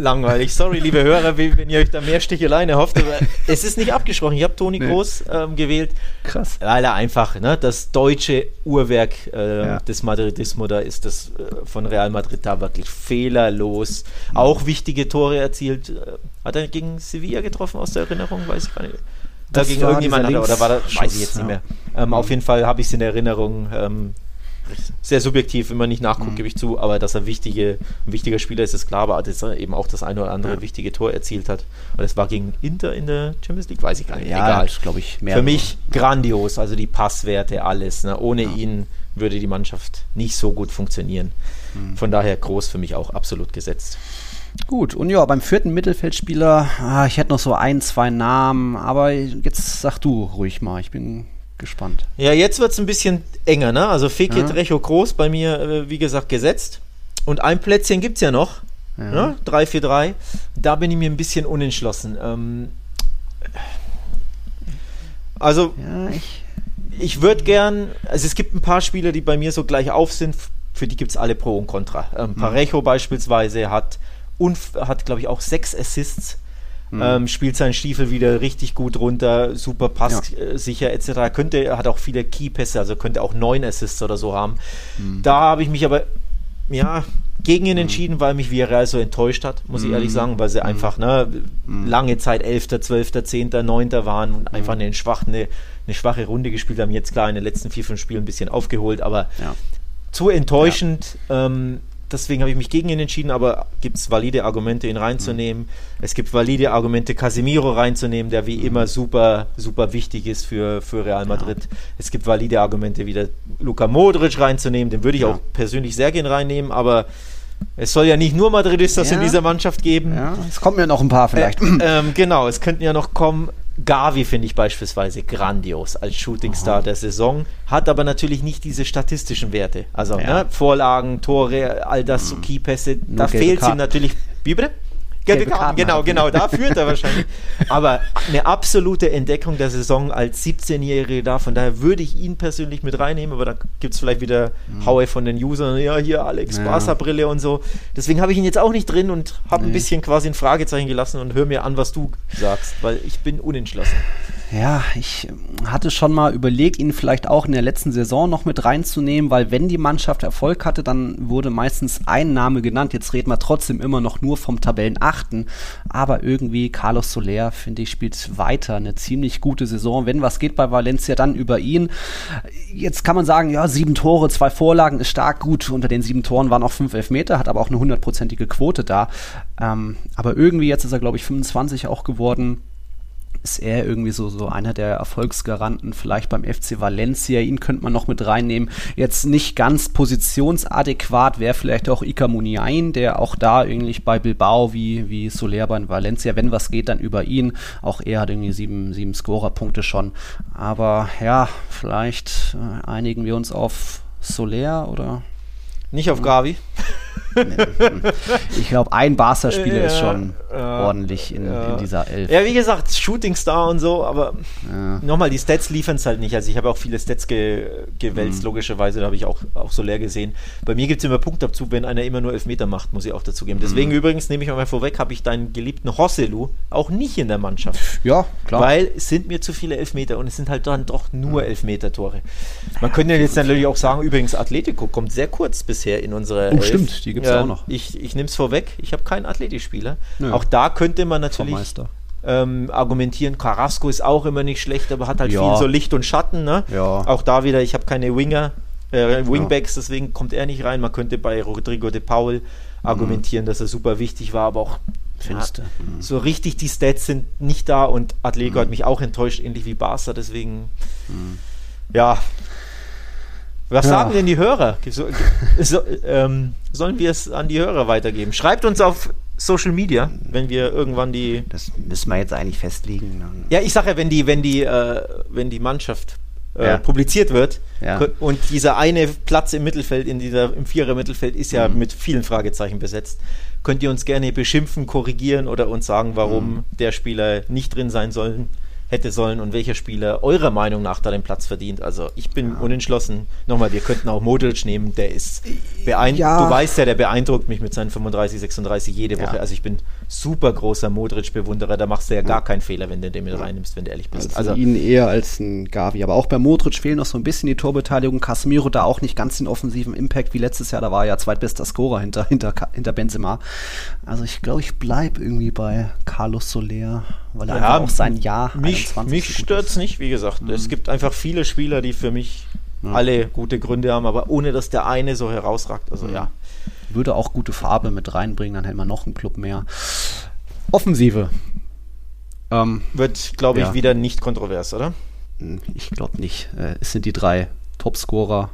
langweilig. Sorry, liebe Hörer, wenn ihr euch da mehr Sticheleien erhofft, aber [LAUGHS] es ist nicht abgesprochen. Ich habe Toni nee. Groß ähm, gewählt. Krass. Weil er einfach, ne, das deutsche Uhrwerk äh, ja. des Madridismo, da ist das äh, von Real Madrid da wirklich fehlerlos. Mhm. Auch wichtige Tore erzielt. Äh, hat er gegen Sevilla getroffen aus der Erinnerung? Weiß ich gar nicht. Da gegen irgendjemand hat er, oder war das, weiß ich jetzt nicht mehr. Ähm, auf jeden Fall habe ich es in Erinnerung. Ähm, sehr subjektiv, wenn man nicht nachguckt, mhm. gebe ich zu, aber dass er wichtige, ein wichtiger Spieler ist, ist klar, aber dass er eben auch das eine oder andere ja. wichtige Tor erzielt hat. Und es war gegen Inter in der Champions League, weiß ich gar nicht. Ja, Egal. glaube ich, mehr. Für mich grandios, also die Passwerte, alles. Ne? Ohne ja. ihn würde die Mannschaft nicht so gut funktionieren. Mhm. Von daher groß für mich auch absolut gesetzt. Gut, und ja, beim vierten Mittelfeldspieler, ah, ich hätte noch so ein, zwei Namen, aber jetzt sag du ruhig mal, ich bin gespannt. Ja, jetzt wird es ein bisschen enger, ne? Also Fekir, ja. Recho, Groß bei mir, äh, wie gesagt, gesetzt. Und ein Plätzchen gibt es ja noch. Ja. Ne? 3-4-3. Da bin ich mir ein bisschen unentschlossen. Ähm, also, ja, ich, ich würde gern, also es gibt ein paar Spieler, die bei mir so gleich auf sind, für die gibt es alle Pro und Contra. Ähm, mhm. Parejo beispielsweise hat, hat glaube ich, auch sechs Assists Mhm. Ähm, spielt seinen Stiefel wieder richtig gut runter, super passsicher ja. äh, etc. Könnte, hat auch viele Keypässe, also könnte auch neun Assists oder so haben. Mhm. Da habe ich mich aber ja, gegen ihn mhm. entschieden, weil mich Villarreal so enttäuscht hat, muss ich ehrlich mhm. sagen, weil sie mhm. einfach ne, lange Zeit 11., 12., 10., 9. waren und einfach eine, schwach, eine, eine, schwache Runde gespielt haben. Jetzt klar in den letzten vier, fünf Spielen ein bisschen aufgeholt, aber ja. zu enttäuschend. Ja. Ähm, deswegen habe ich mich gegen ihn entschieden, aber gibt es valide Argumente, ihn reinzunehmen. Mhm. Es gibt valide Argumente, Casemiro reinzunehmen, der wie mhm. immer super, super wichtig ist für, für Real Madrid. Ja. Es gibt valide Argumente, wieder Luka Modric reinzunehmen, den würde ich ja. auch persönlich sehr gerne reinnehmen, aber es soll ja nicht nur Madridistas ja. in dieser Mannschaft geben. Ja, es kommen ja noch ein paar vielleicht. Äh, ähm, genau, es könnten ja noch kommen. Gavi finde ich beispielsweise grandios als Shootingstar Aha. der Saison, hat aber natürlich nicht diese statistischen Werte. Also ja. ne, Vorlagen, Tore, all das, mhm. Keypässe, da fehlt ihm natürlich. Wie bitte? Gelbe Karten, genau, genau, da führt er wahrscheinlich. [LAUGHS] Aber eine absolute Entdeckung der Saison als 17-Jährige da, von daher würde ich ihn persönlich mit reinnehmen, aber da gibt es vielleicht wieder mhm. Haue von den Usern, ja, hier Alex ja. Barca-Brille und so. Deswegen habe ich ihn jetzt auch nicht drin und habe nee. ein bisschen quasi ein Fragezeichen gelassen und höre mir an, was du sagst, weil ich bin unentschlossen. Ja, ich hatte schon mal überlegt, ihn vielleicht auch in der letzten Saison noch mit reinzunehmen, weil wenn die Mannschaft Erfolg hatte, dann wurde meistens ein Name genannt. Jetzt reden wir trotzdem immer noch nur vom Tabellenachten. Aber irgendwie Carlos Soler, finde ich, spielt weiter eine ziemlich gute Saison. Wenn was geht bei Valencia, dann über ihn. Jetzt kann man sagen, ja, sieben Tore, zwei Vorlagen ist stark gut. Unter den sieben Toren waren auch fünf Elfmeter, hat aber auch eine hundertprozentige Quote da. Ähm, aber irgendwie jetzt ist er, glaube ich, 25 auch geworden ist er irgendwie so, so einer der Erfolgsgaranten, vielleicht beim FC Valencia. Ihn könnte man noch mit reinnehmen. Jetzt nicht ganz positionsadäquat wäre vielleicht auch Ika Muniain, der auch da irgendwie bei Bilbao wie, wie Soler bei Valencia, wenn was geht, dann über ihn. Auch er hat irgendwie sieben, sieben Scorerpunkte schon. Aber ja, vielleicht äh, einigen wir uns auf Soler oder nicht auf Gavi. [LAUGHS] [LAUGHS] ich glaube, ein Barca-Spieler ja, ist schon ja, ordentlich in, ja. in, dieser Elf. Ja, wie gesagt, Shooting Star und so, aber nochmal, die Stats liefern es halt nicht. Also ich habe auch viele Stats ge gewälzt, mhm. logischerweise, da habe ich auch, auch so leer gesehen. Bei mir gibt es immer Punktabzug, wenn einer immer nur Elfmeter macht, muss ich auch dazu geben. Deswegen mhm. übrigens, nehme ich mal vorweg, habe ich deinen geliebten Hosselu auch nicht in der Mannschaft. Ja, klar. Weil es sind mir zu viele Elfmeter und es sind halt dann doch nur mhm. Elfmeter-Tore. Man könnte jetzt natürlich auch sagen, übrigens, Atletico kommt sehr kurz bisher in unsere. Oh, stimmt, die gibt es ja, auch noch. Ich, ich nehme es vorweg, ich habe keinen Athletikspieler. Ja. Auch da könnte man natürlich ähm, argumentieren, Carrasco ist auch immer nicht schlecht, aber hat halt ja. viel so Licht und Schatten. Ne? Ja. Auch da wieder, ich habe keine Winger, äh, Wingbacks, deswegen kommt er nicht rein. Man könnte bei Rodrigo de Paul argumentieren, mhm. dass er super wichtig war, aber auch Findest mhm. So richtig die Stats sind nicht da und Atletico mhm. hat mich auch enttäuscht, ähnlich wie Barca, deswegen mhm. ja, was ja. sagen denn die Hörer? So, so, ähm, sollen wir es an die Hörer weitergeben? Schreibt uns auf Social Media, wenn wir irgendwann die. Das müssen wir jetzt eigentlich festlegen. Ja, ich sage ja, wenn die, wenn die, äh, wenn die Mannschaft äh, ja. publiziert wird ja. und dieser eine Platz im Mittelfeld, in dieser, im Vierer Mittelfeld ist ja mhm. mit vielen Fragezeichen besetzt, könnt ihr uns gerne beschimpfen, korrigieren oder uns sagen, warum mhm. der Spieler nicht drin sein soll hätte sollen und welcher Spieler eurer Meinung nach da den Platz verdient. Also ich bin ja. unentschlossen. Nochmal, wir könnten auch Modric nehmen, der ist beeindruckend. Ja. Du weißt ja, der beeindruckt mich mit seinen 35, 36 jede Woche. Ja. Also ich bin super großer Modric-Bewunderer. Da machst du ja gar keinen Fehler, wenn du den mit reinnimmst, wenn du ehrlich bist. Also, also ihn eher als ein Gavi. Aber auch bei Modric fehlen noch so ein bisschen die Torbeteiligung. Casemiro da auch nicht ganz den offensiven Impact wie letztes Jahr. Da war er ja zweitbester Scorer hinter, [LAUGHS] hinter, hinter Benzema. Also ich glaube, ich bleibe irgendwie bei Carlos Soler, weil er ja, einfach auch sein Jahr Mich, mich stört es nicht, wie gesagt. Mhm. Es gibt einfach viele Spieler, die für mich ja. alle gute Gründe haben, aber ohne dass der eine so herausragt. Also mhm. ja. Würde auch gute Farbe mit reinbringen, dann hätten wir noch einen Club mehr. Offensive. Ähm, Wird, glaube ich, ja. wieder nicht kontrovers, oder? Ich glaube nicht. Äh, es sind die drei Topscorer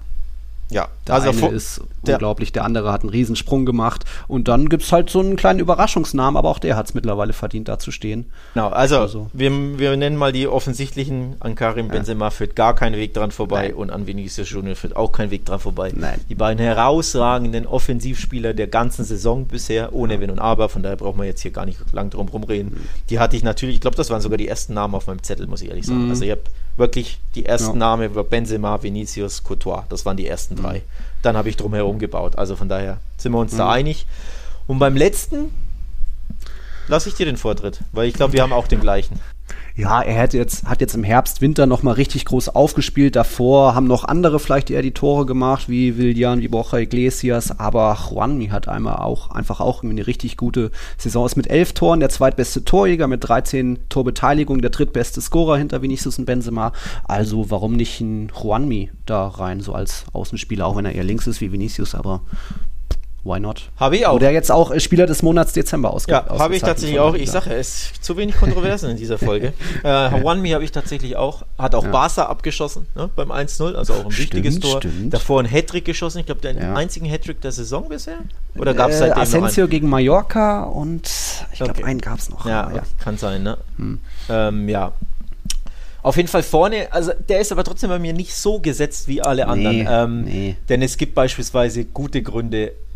ja, der also eine ist unglaublich, der andere hat einen Riesensprung gemacht. Und dann gibt es halt so einen kleinen Überraschungsnamen, aber auch der hat es mittlerweile verdient, da zu stehen. Genau, also, also. Wir, wir nennen mal die offensichtlichen. An Karim ja. Benzema führt gar kein Weg dran vorbei Nein. und an Vinicius Junior führt auch kein Weg dran vorbei. Nein. Die beiden herausragenden Offensivspieler der ganzen Saison bisher, ohne Wenn und Aber, von daher brauchen wir jetzt hier gar nicht lang drum rumreden. Mhm. Die hatte ich natürlich, ich glaube, das waren sogar die ersten Namen auf meinem Zettel, muss ich ehrlich sagen. Mhm. Also ich habe wirklich die ersten ja. Namen über Benzema, Vinicius, Courtois. Das waren die ersten drei. Mhm. Dann habe ich drumherum gebaut. Also von daher sind wir uns mhm. da einig. Und beim letzten lasse ich dir den Vortritt, weil ich glaube, wir haben auch den gleichen. Ja, er hat jetzt, hat jetzt im Herbst, Winter nochmal richtig groß aufgespielt. Davor haben noch andere vielleicht eher die Tore gemacht, wie Willian, wie Borja Iglesias. Aber Juanmi hat einmal auch, einfach auch eine richtig gute Saison. Ist mit elf Toren der zweitbeste Torjäger, mit 13 Torbeteiligungen, der drittbeste Scorer hinter Vinicius und Benzema. Also warum nicht ein Juanmi da rein, so als Außenspieler, auch wenn er eher links ist wie Vinicius, aber why not? Habe ich auch. Oder jetzt auch Spieler des Monats Dezember ausge Ja, habe ich tatsächlich auch. Ich sage, es ist zu wenig Kontroversen in dieser Folge. [LAUGHS] äh, One habe ich tatsächlich auch. Hat auch ja. Barca abgeschossen ne, beim 1-0, also auch ein stimmt, wichtiges Tor. Stimmt. Davor ein Hattrick geschossen. Ich glaube, den ja. einzigen Hattrick der Saison bisher. Oder gab es äh, seitdem Asensio noch einen? gegen Mallorca und ich glaube, okay. einen gab es noch. Ja, ja, kann sein, ne? Hm. Ähm, ja, auf jeden Fall vorne, also der ist aber trotzdem bei mir nicht so gesetzt wie alle anderen. Nee, ähm, nee. Denn es gibt beispielsweise gute Gründe,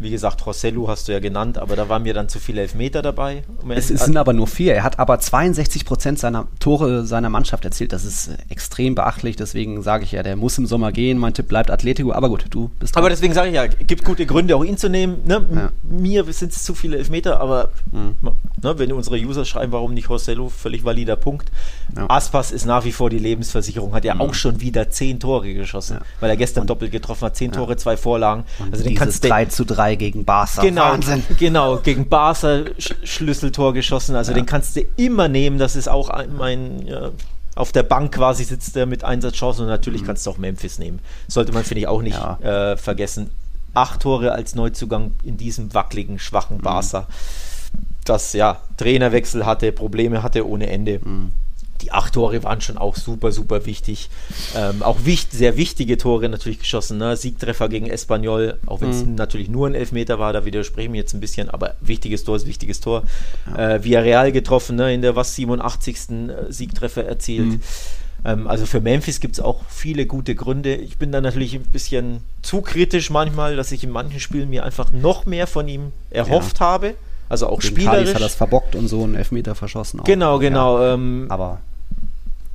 wie gesagt, Rosselló hast du ja genannt, aber da waren mir dann zu viele Elfmeter dabei. es, es sind aber nur vier. Er hat aber 62 Prozent seiner Tore seiner Mannschaft erzielt. Das ist extrem beachtlich. Deswegen sage ich ja, der muss im Sommer gehen. Mein Tipp bleibt Atletico. Aber gut, du bist. Dran. Aber deswegen sage ich ja, gibt gute Gründe, auch ihn zu nehmen. Ne? Ja. Mir sind es zu viele Elfmeter, aber mhm. ne, wenn unsere User schreiben, warum nicht Rosselló, völlig valider Punkt. Ja. Aspas ist nach wie vor die Lebensversicherung, hat ja mhm. auch schon wieder zehn Tore geschossen, ja. weil er gestern doppelt getroffen hat. Zehn Tore, zwei Vorlagen. Also den kannst 3 zu 3 gegen Barca. Genau, Wahnsinn. [LAUGHS] genau, gegen Barca Sch Schlüsseltor geschossen. Also ja. den kannst du immer nehmen. Das ist auch mein, ja, auf der Bank quasi sitzt er mit Einsatzchancen und natürlich mhm. kannst du auch Memphis nehmen. Sollte man, finde ich, auch nicht ja. äh, vergessen. Acht Tore als Neuzugang in diesem wackeligen, schwachen mhm. Barca. Mhm. Das ja Trainerwechsel hatte, Probleme hatte ohne Ende. Mhm die acht Tore waren schon auch super, super wichtig. Ähm, auch wicht, sehr wichtige Tore natürlich geschossen. Ne? Siegtreffer gegen Espanyol, auch wenn es mhm. natürlich nur ein Elfmeter war, da widersprechen wir jetzt ein bisschen, aber wichtiges Tor ist wichtiges Tor. Ja. Äh, Villarreal getroffen, ne? in der was 87. Äh, Siegtreffer erzielt. Mhm. Ähm, also für Memphis gibt es auch viele gute Gründe. Ich bin da natürlich ein bisschen zu kritisch manchmal, dass ich in manchen Spielen mir einfach noch mehr von ihm erhofft ja. habe. Also auch Gegen spielerisch. Kalis hat das verbockt und so einen Elfmeter verschossen. Auch. Genau, genau. Ja. Ähm, aber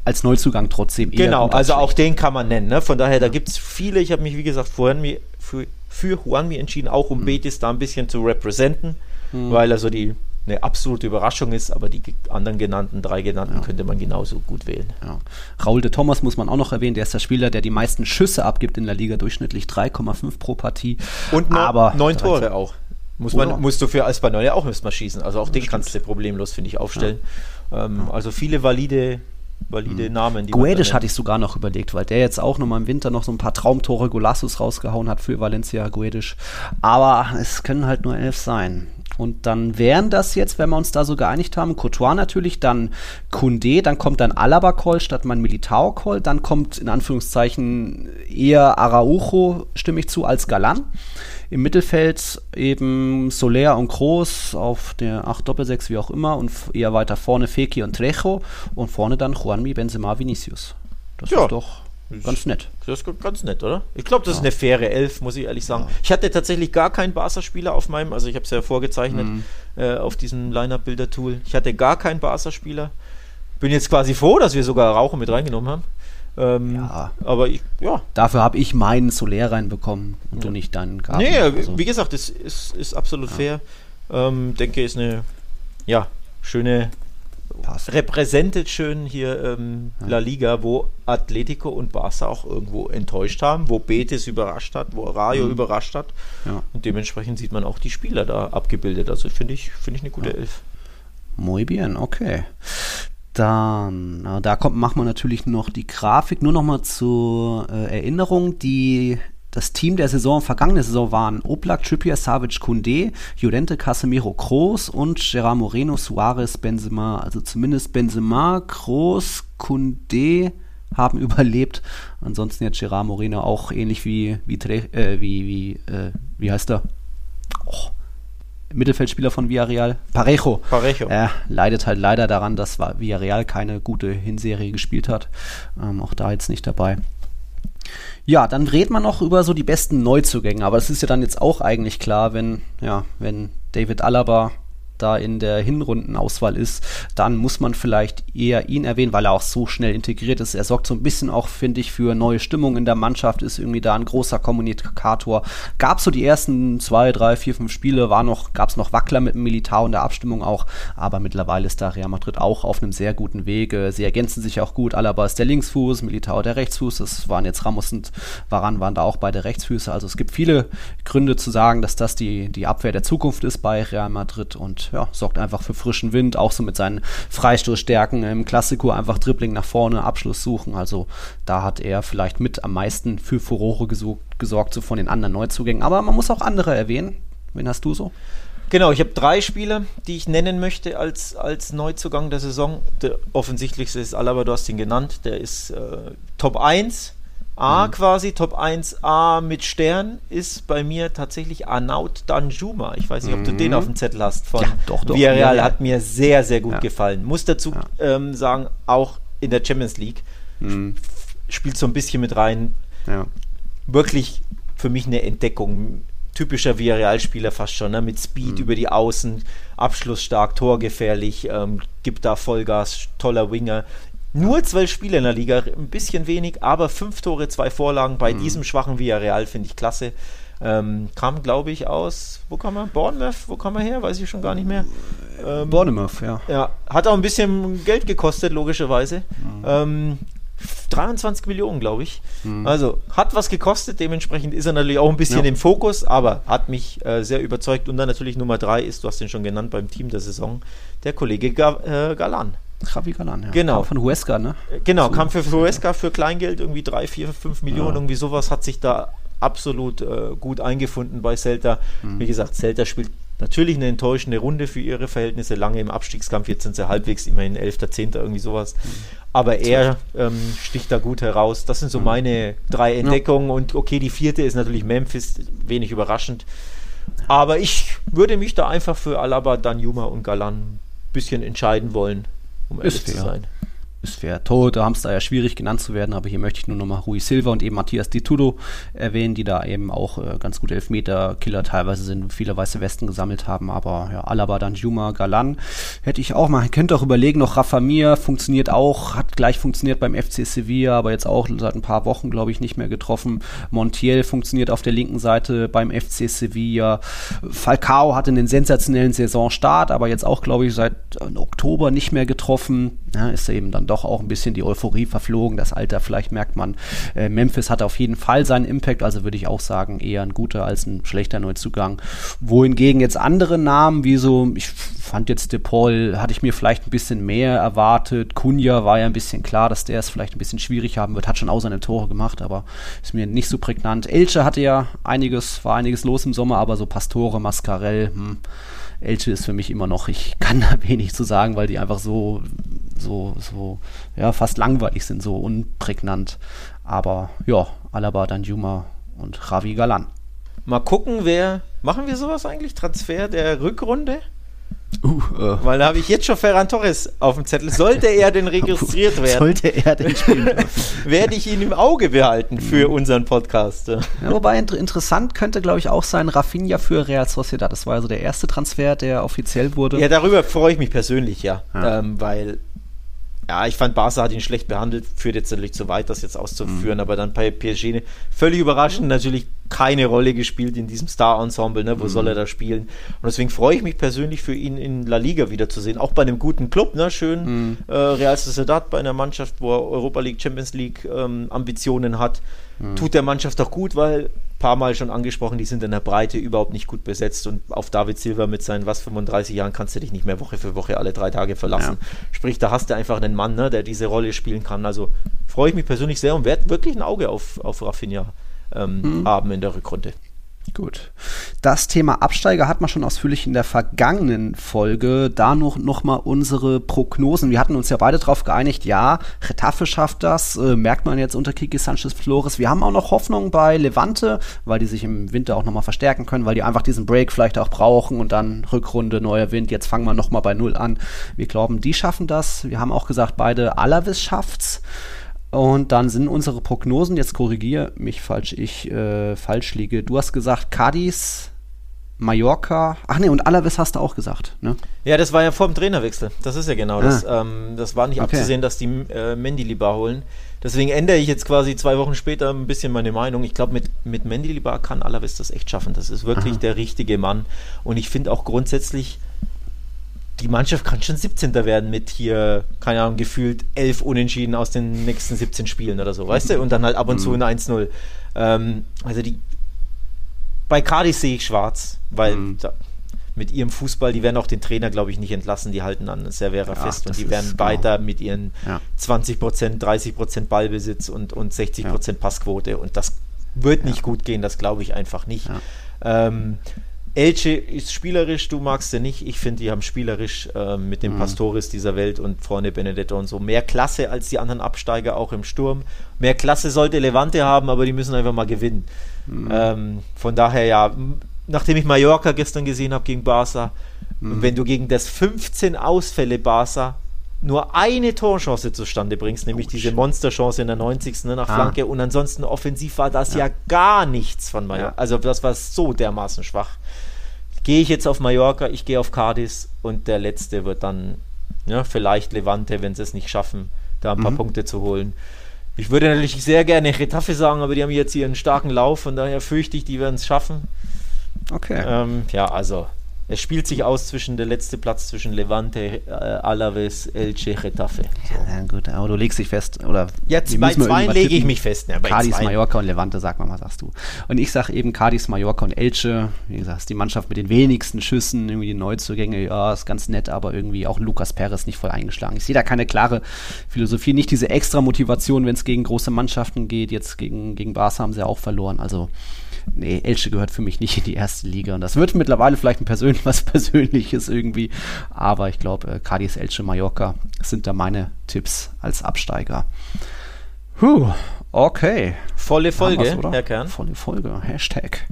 als Neuzugang trotzdem eher. Genau, also auch den kann man nennen. Ne? Von daher, da gibt es viele. Ich habe mich, wie gesagt, vorhin für, für Juanmi entschieden, auch um mhm. Betis da ein bisschen zu representen, mhm. weil also die eine absolute Überraschung ist, aber die anderen genannten, drei genannten, ja. könnte man genauso gut wählen. Ja. Raul de Thomas muss man auch noch erwähnen, der ist der Spieler, der die meisten Schüsse abgibt in der Liga, durchschnittlich 3,5 pro Partie. Und aber neun Tore auch. Muss man, musst du für Espanyol ja auch erstmal schießen. Also auch den kannst du problemlos, finde ich, aufstellen. Ja. Ähm, also viele valide valide mhm. Namen. Guedes hatte ich sogar noch überlegt, weil der jetzt auch nochmal im Winter noch so ein paar Traumtore Golassus rausgehauen hat für Valencia Guedes. Aber es können halt nur elf sein. Und dann wären das jetzt, wenn wir uns da so geeinigt haben, Courtois natürlich, dann Kunde, dann kommt dann Alaba-Call statt mein Militao-Call, dann kommt in Anführungszeichen eher Araujo, stimme ich zu, als Galan. Im Mittelfeld eben Soler und Groß auf der 8 Doppelsechs, wie auch immer, und eher weiter vorne Feki und Trejo und vorne dann Juanmi, Benzema, Vinicius. Das ja. ist doch ganz nett. Das ist ganz nett, oder? Ich glaube, das ja. ist eine faire Elf, muss ich ehrlich sagen. Ja. Ich hatte tatsächlich gar keinen Barca-Spieler auf meinem, also ich habe es ja vorgezeichnet mhm. äh, auf diesem Line-Up-Bilder-Tool. Ich hatte gar keinen Barca-Spieler. bin jetzt quasi froh, dass wir sogar Rauche mit reingenommen haben. Ähm, ja. Aber ich, ja. Dafür habe ich meinen Soler reinbekommen und ja. du nicht deinen Garten. Nee, also. wie gesagt, das ist, ist absolut ja. fair. Ähm, denke, ist eine ja, schöne Passt. repräsentiert schön hier ähm. La Liga, wo Atletico und Barca auch irgendwo enttäuscht haben, wo Betis überrascht hat, wo Rayo mhm. überrascht hat. Ja. Und dementsprechend sieht man auch die Spieler da abgebildet. Also finde ich, finde ich eine gute. Elf. Muy bien, okay. Dann, da kommt, machen wir natürlich noch die Grafik. Nur noch mal zur äh, Erinnerung, die das Team der Saison, vergangene Saison waren Oblak, Trippier, Savic, Kunde, Llorente, Casemiro, Kroos und Gerard Moreno, Suarez, Benzema. Also zumindest Benzema, Kroos, Kunde haben [LAUGHS] überlebt. Ansonsten jetzt Gerard Moreno auch ähnlich wie, wie, äh, wie, wie, äh, wie heißt er? Oh. Mittelfeldspieler von Villarreal, Parejo. Parejo. Er leidet halt leider daran, dass Villarreal keine gute Hinserie gespielt hat. Ähm, auch da jetzt nicht dabei. Ja, dann redet man noch über so die besten Neuzugänge, aber das ist ja dann jetzt auch eigentlich klar, wenn, ja, wenn David Alaba da in der Hinrundenauswahl ist, dann muss man vielleicht eher ihn erwähnen, weil er auch so schnell integriert ist. Er sorgt so ein bisschen auch, finde ich, für neue Stimmung in der Mannschaft, ist irgendwie da ein großer Kommunikator. Gab so die ersten zwei, drei, vier, fünf Spiele, noch, gab es noch Wackler mit dem Militar und der Abstimmung auch, aber mittlerweile ist da Real Madrid auch auf einem sehr guten Weg. Sie ergänzen sich auch gut. Alaba ist der Linksfuß, Militar der Rechtsfuß. Das waren jetzt Ramos und Varan waren da auch beide Rechtsfüße. Also es gibt viele Gründe zu sagen, dass das die, die Abwehr der Zukunft ist bei Real Madrid und ja, sorgt einfach für frischen Wind, auch so mit seinen Freistoßstärken im Klassiko einfach Dribbling nach vorne, Abschluss suchen. Also da hat er vielleicht mit am meisten für Furore gesorgt, gesorgt so von den anderen Neuzugängen. Aber man muss auch andere erwähnen. Wen hast du so? Genau, ich habe drei Spieler, die ich nennen möchte als, als Neuzugang der Saison. Der offensichtlichste ist Alaba, du hast ihn genannt. Der ist äh, Top 1 A mhm. quasi, Top 1a mit Stern ist bei mir tatsächlich Arnaut Danjuma. Ich weiß nicht, ob mhm. du den auf dem Zettel hast von ja, doch, doch. Villarreal. Ja, Hat mir sehr, sehr gut ja. gefallen. Muss dazu ähm, sagen, auch in der Champions League mhm. spielt so ein bisschen mit rein. Wirklich für mich eine Entdeckung. Typischer Villarreal-Spieler fast schon, ne? mit Speed mhm. über die Außen, abschlussstark, torgefährlich, ähm, gibt da Vollgas, toller Winger. Nur zwölf Spiele in der Liga, ein bisschen wenig, aber fünf Tore, zwei Vorlagen bei mhm. diesem schwachen Villarreal finde ich klasse. Ähm, kam, glaube ich, aus, wo kam er? Bournemouth, wo kam er her? Weiß ich schon gar nicht mehr. Ähm, Bournemouth, ja. Ja, hat auch ein bisschen Geld gekostet, logischerweise. Mhm. Ähm, 23 Millionen, glaube ich. Mhm. Also hat was gekostet, dementsprechend ist er natürlich auch ein bisschen ja. im Fokus, aber hat mich äh, sehr überzeugt. Und dann natürlich Nummer drei ist, du hast den schon genannt beim Team der Saison, der Kollege Ga äh, Galan. Javi Galan, ja. Genau. Kam von Huesca, ne? Genau, so. kam für Huesca für Kleingeld, irgendwie 3, 4, 5 Millionen, ja. irgendwie sowas, hat sich da absolut äh, gut eingefunden bei Celta. Mhm. Wie gesagt, Celta spielt natürlich eine enttäuschende Runde für ihre Verhältnisse, lange im Abstiegskampf, jetzt sind sie halbwegs immerhin 11., 10., irgendwie sowas. Mhm. Aber er ähm, sticht da gut heraus. Das sind so mhm. meine drei Entdeckungen ja. und okay, die vierte ist natürlich Memphis, wenig überraschend. Aber ich würde mich da einfach für Alaba, Danjuma und Galan ein bisschen entscheiden wollen um ehrlich zu sein ist fair. Torhüter haben es da ja schwierig genannt zu werden, aber hier möchte ich nur nochmal Rui Silva und eben Matthias Di Tudo erwähnen, die da eben auch äh, ganz gute Elfmeter-Killer teilweise sind, viele weiße Westen gesammelt haben, aber ja, Alaba, Danjuma, Galan hätte ich auch mal, könnt auch überlegen, noch Rafa Mir funktioniert auch, hat gleich funktioniert beim FC Sevilla, aber jetzt auch seit ein paar Wochen, glaube ich, nicht mehr getroffen. Montiel funktioniert auf der linken Seite beim FC Sevilla. Falcao hatte einen sensationellen Saisonstart, aber jetzt auch, glaube ich, seit äh, Oktober nicht mehr getroffen. Ja, ist eben dann doch doch auch ein bisschen die Euphorie verflogen. Das Alter, vielleicht merkt man, äh, Memphis hat auf jeden Fall seinen Impact, also würde ich auch sagen, eher ein guter als ein schlechter Neuzugang. Wohingegen jetzt andere Namen, wie so, ich fand jetzt De Paul, hatte ich mir vielleicht ein bisschen mehr erwartet. Kunja war ja ein bisschen klar, dass der es vielleicht ein bisschen schwierig haben wird, hat schon auch seine Tore gemacht, aber ist mir nicht so prägnant. Elche hatte ja einiges, war einiges los im Sommer, aber so Pastore, Mascarell, hm. Elche ist für mich immer noch, ich kann da [LAUGHS] wenig zu sagen, weil die einfach so so, so, ja, fast langweilig sind, so unprägnant. Aber ja, Alaba, Danjuma und Javi Galan. Mal gucken, wer. Machen wir sowas eigentlich? Transfer der Rückrunde? Uh, uh. Weil da habe ich jetzt schon Ferran Torres auf dem Zettel. Sollte er denn [LAUGHS] registriert werden? Sollte er denn spielen [LAUGHS] Werde ich ihn im Auge behalten für mhm. unseren Podcast. Ja, wobei inter interessant könnte, glaube ich, auch sein Rafinha für Real Sociedad. Das war also der erste Transfer, der offiziell wurde. Ja, darüber freue ich mich persönlich, ja. ja. Ähm, weil ja, ich fand Barca hat ihn schlecht behandelt, führt jetzt natürlich zu weit, das jetzt auszuführen, mhm. aber dann bei PSG völlig überraschend natürlich keine Rolle gespielt in diesem Star-Ensemble, ne? wo mhm. soll er da spielen? Und deswegen freue ich mich persönlich für ihn in La Liga wiederzusehen, auch bei einem guten Club, ne? schön mhm. äh, Real Sociedad bei einer Mannschaft, wo er Europa League, Champions League ähm, Ambitionen hat, mhm. tut der Mannschaft auch gut, weil paar Mal schon angesprochen, die sind in der Breite überhaupt nicht gut besetzt und auf David Silva mit seinen was 35 Jahren kannst du dich nicht mehr Woche für Woche alle drei Tage verlassen. Ja. Sprich, da hast du einfach einen Mann, ne, der diese Rolle spielen kann. Also freue ich mich persönlich sehr und werde wirklich ein Auge auf, auf Rafinha ähm, mhm. haben in der Rückrunde. Gut. Das Thema Absteiger hat man schon ausführlich in der vergangenen Folge. Da noch, noch mal unsere Prognosen. Wir hatten uns ja beide darauf geeinigt, ja, Retafe schafft das, äh, merkt man jetzt unter Kiki Sanchez Flores. Wir haben auch noch Hoffnung bei Levante, weil die sich im Winter auch noch mal verstärken können, weil die einfach diesen Break vielleicht auch brauchen und dann Rückrunde, neuer Wind. Jetzt fangen wir noch mal bei Null an. Wir glauben, die schaffen das. Wir haben auch gesagt, beide Alavis schafft's. Und dann sind unsere Prognosen, jetzt korrigiere mich, falsch ich äh, falsch liege. Du hast gesagt, Cadiz, Mallorca. Ach nee, und Alaves hast du auch gesagt, ne? Ja, das war ja vor dem Trainerwechsel. Das ist ja genau ah. das. Ähm, das war nicht okay. abzusehen, dass die äh, Mendy lieber holen. Deswegen ändere ich jetzt quasi zwei Wochen später ein bisschen meine Meinung. Ich glaube, mit, mit Mendy lieber kann Alaves das echt schaffen. Das ist wirklich Aha. der richtige Mann. Und ich finde auch grundsätzlich, die Mannschaft kann schon 17. werden mit hier, keine Ahnung, gefühlt elf Unentschieden aus den nächsten 17 Spielen oder so, weißt du? Und dann halt ab und zu mhm. ein 1-0. Ähm, also die bei Cardiff sehe ich schwarz, weil mhm. da, mit ihrem Fußball, die werden auch den Trainer, glaube ich, nicht entlassen, die halten an Servera ja, fest und die werden genau. weiter mit ihren ja. 20%, 30% Ballbesitz und, und 60% ja. Passquote und das wird nicht gut gehen, das glaube ich einfach nicht. Ähm, Elche ist spielerisch, du magst sie nicht. Ich finde, die haben spielerisch äh, mit dem mhm. Pastores dieser Welt und vorne Benedetto und so mehr Klasse als die anderen Absteiger, auch im Sturm. Mehr Klasse sollte Levante haben, aber die müssen einfach mal gewinnen. Mhm. Ähm, von daher, ja, nachdem ich Mallorca gestern gesehen habe gegen Barca, mhm. wenn du gegen das 15 Ausfälle Barca nur eine Torchance zustande bringst, nämlich oh, diese Monsterchance in der 90. Ne, nach ah. Flanke und ansonsten offensiv war das ja, ja gar nichts von Mallorca. Ja. Also das war so dermaßen schwach. Gehe ich jetzt auf Mallorca, ich gehe auf Cadiz und der letzte wird dann ja, vielleicht Levante, wenn sie es nicht schaffen, da ein paar mhm. Punkte zu holen. Ich würde natürlich sehr gerne Retafe sagen, aber die haben jetzt hier einen starken Lauf, von daher fürchte ich, die werden es schaffen. Okay. Ähm, ja, also es spielt sich aus zwischen der letzte Platz zwischen Levante, äh, Alaves, Elche, Getafe. So. Ja, gut, aber du legst dich fest, oder? Jetzt bei zwei lege ich mich fest. Ja, Cadiz, Mallorca und Levante, sag mal, was sagst du? Und ich sag eben Cadiz, Mallorca und Elche. Wie gesagt, die Mannschaft mit den wenigsten Schüssen, irgendwie die Neuzugänge, ja, ist ganz nett, aber irgendwie auch Lukas Perez nicht voll eingeschlagen. Ich sehe da keine klare Philosophie, nicht diese extra Motivation, wenn es gegen große Mannschaften geht. Jetzt gegen, gegen Barca haben sie auch verloren, also nee, Elche gehört für mich nicht in die erste Liga. Und das wird mittlerweile vielleicht ein persönlich, [LAUGHS] was Persönliches irgendwie. Aber ich glaube, äh, Cadiz, Elche, Mallorca sind da meine Tipps als Absteiger. Puh, okay. Volle Folge, Herr Kern. Volle Folge, Hashtag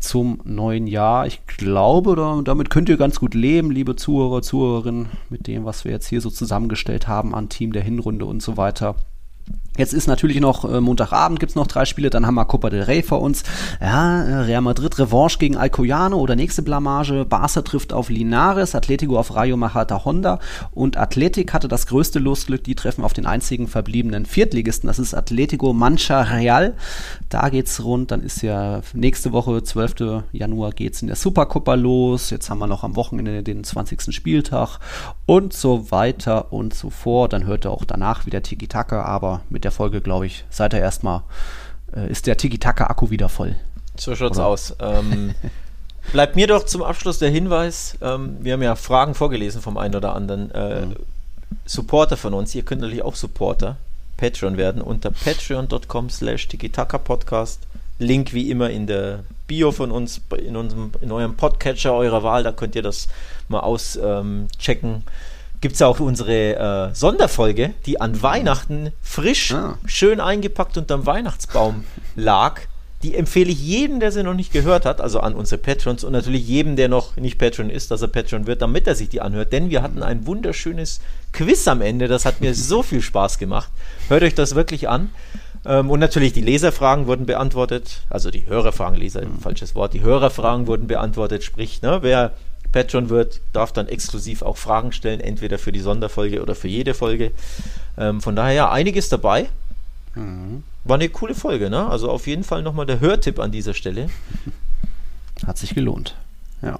zum neuen Jahr. Ich glaube, da, damit könnt ihr ganz gut leben, liebe Zuhörer, Zuhörerinnen, mit dem, was wir jetzt hier so zusammengestellt haben an Team der Hinrunde und so weiter. Jetzt ist natürlich noch äh, Montagabend gibt's noch drei Spiele, dann haben wir Copa del Rey vor uns. Ja, äh, Real Madrid Revanche gegen Alcoyano oder nächste Blamage. Barca trifft auf Linares, Atletico auf Rayo Majata Honda und Athletic hatte das größte Losglück, die treffen auf den einzigen verbliebenen Viertligisten, das ist Atletico Mancha Real. Da geht's rund, dann ist ja nächste Woche, 12. Januar geht's in der Supercopa los. Jetzt haben wir noch am Wochenende den 20. Spieltag und so weiter und so fort. Dann hört er auch danach wieder Tiki-Taka, aber mit der Folge, glaube ich, seid ihr erstmal, äh, ist der Tiki-Taka-Akku wieder voll. So schaut's Oder? aus. Ähm, [LAUGHS] bleibt mir doch zum Abschluss der Hinweis, ähm, wir haben ja Fragen vorgelesen vom einen oder anderen äh, mhm. Supporter von uns. Ihr könnt natürlich auch Supporter, Patreon werden, unter patreon.com slash Podcast. Link wie immer in der Bio von uns, in, unserem, in eurem Podcatcher eurer Wahl, da könnt ihr das mal auschecken. Ähm, gibt es auch unsere äh, Sonderfolge, die an Weihnachten frisch, ah. schön eingepackt unterm Weihnachtsbaum lag. Die empfehle ich jedem, der sie noch nicht gehört hat, also an unsere Patrons und natürlich jedem, der noch nicht Patron ist, dass er Patron wird, damit er sich die anhört. Denn wir hatten ein wunderschönes Quiz am Ende. Das hat mir [LAUGHS] so viel Spaß gemacht. Hört euch das wirklich an. Ähm, und natürlich die Leserfragen wurden beantwortet. Also die Hörerfragen, Leser, mhm. falsches Wort. Die Hörerfragen wurden beantwortet. Sprich, ne, wer Patreon wird, darf dann exklusiv auch Fragen stellen, entweder für die Sonderfolge oder für jede Folge. Ähm, von daher ja, einiges dabei. Mhm. War eine coole Folge, ne? Also auf jeden Fall nochmal der Hörtipp an dieser Stelle. Hat sich gelohnt. Ja.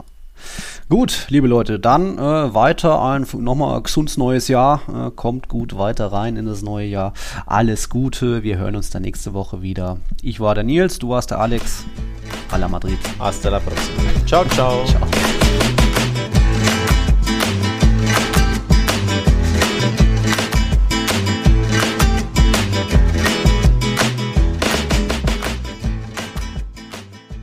Gut, liebe Leute, dann äh, weiter ein nochmal gesundes neues Jahr. Äh, kommt gut weiter rein in das neue Jahr. Alles Gute. Wir hören uns dann nächste Woche wieder. Ich war der Nils, du warst der Alex. A la Madrid. Hasta la próxima. Ciao, ciao. Ciao.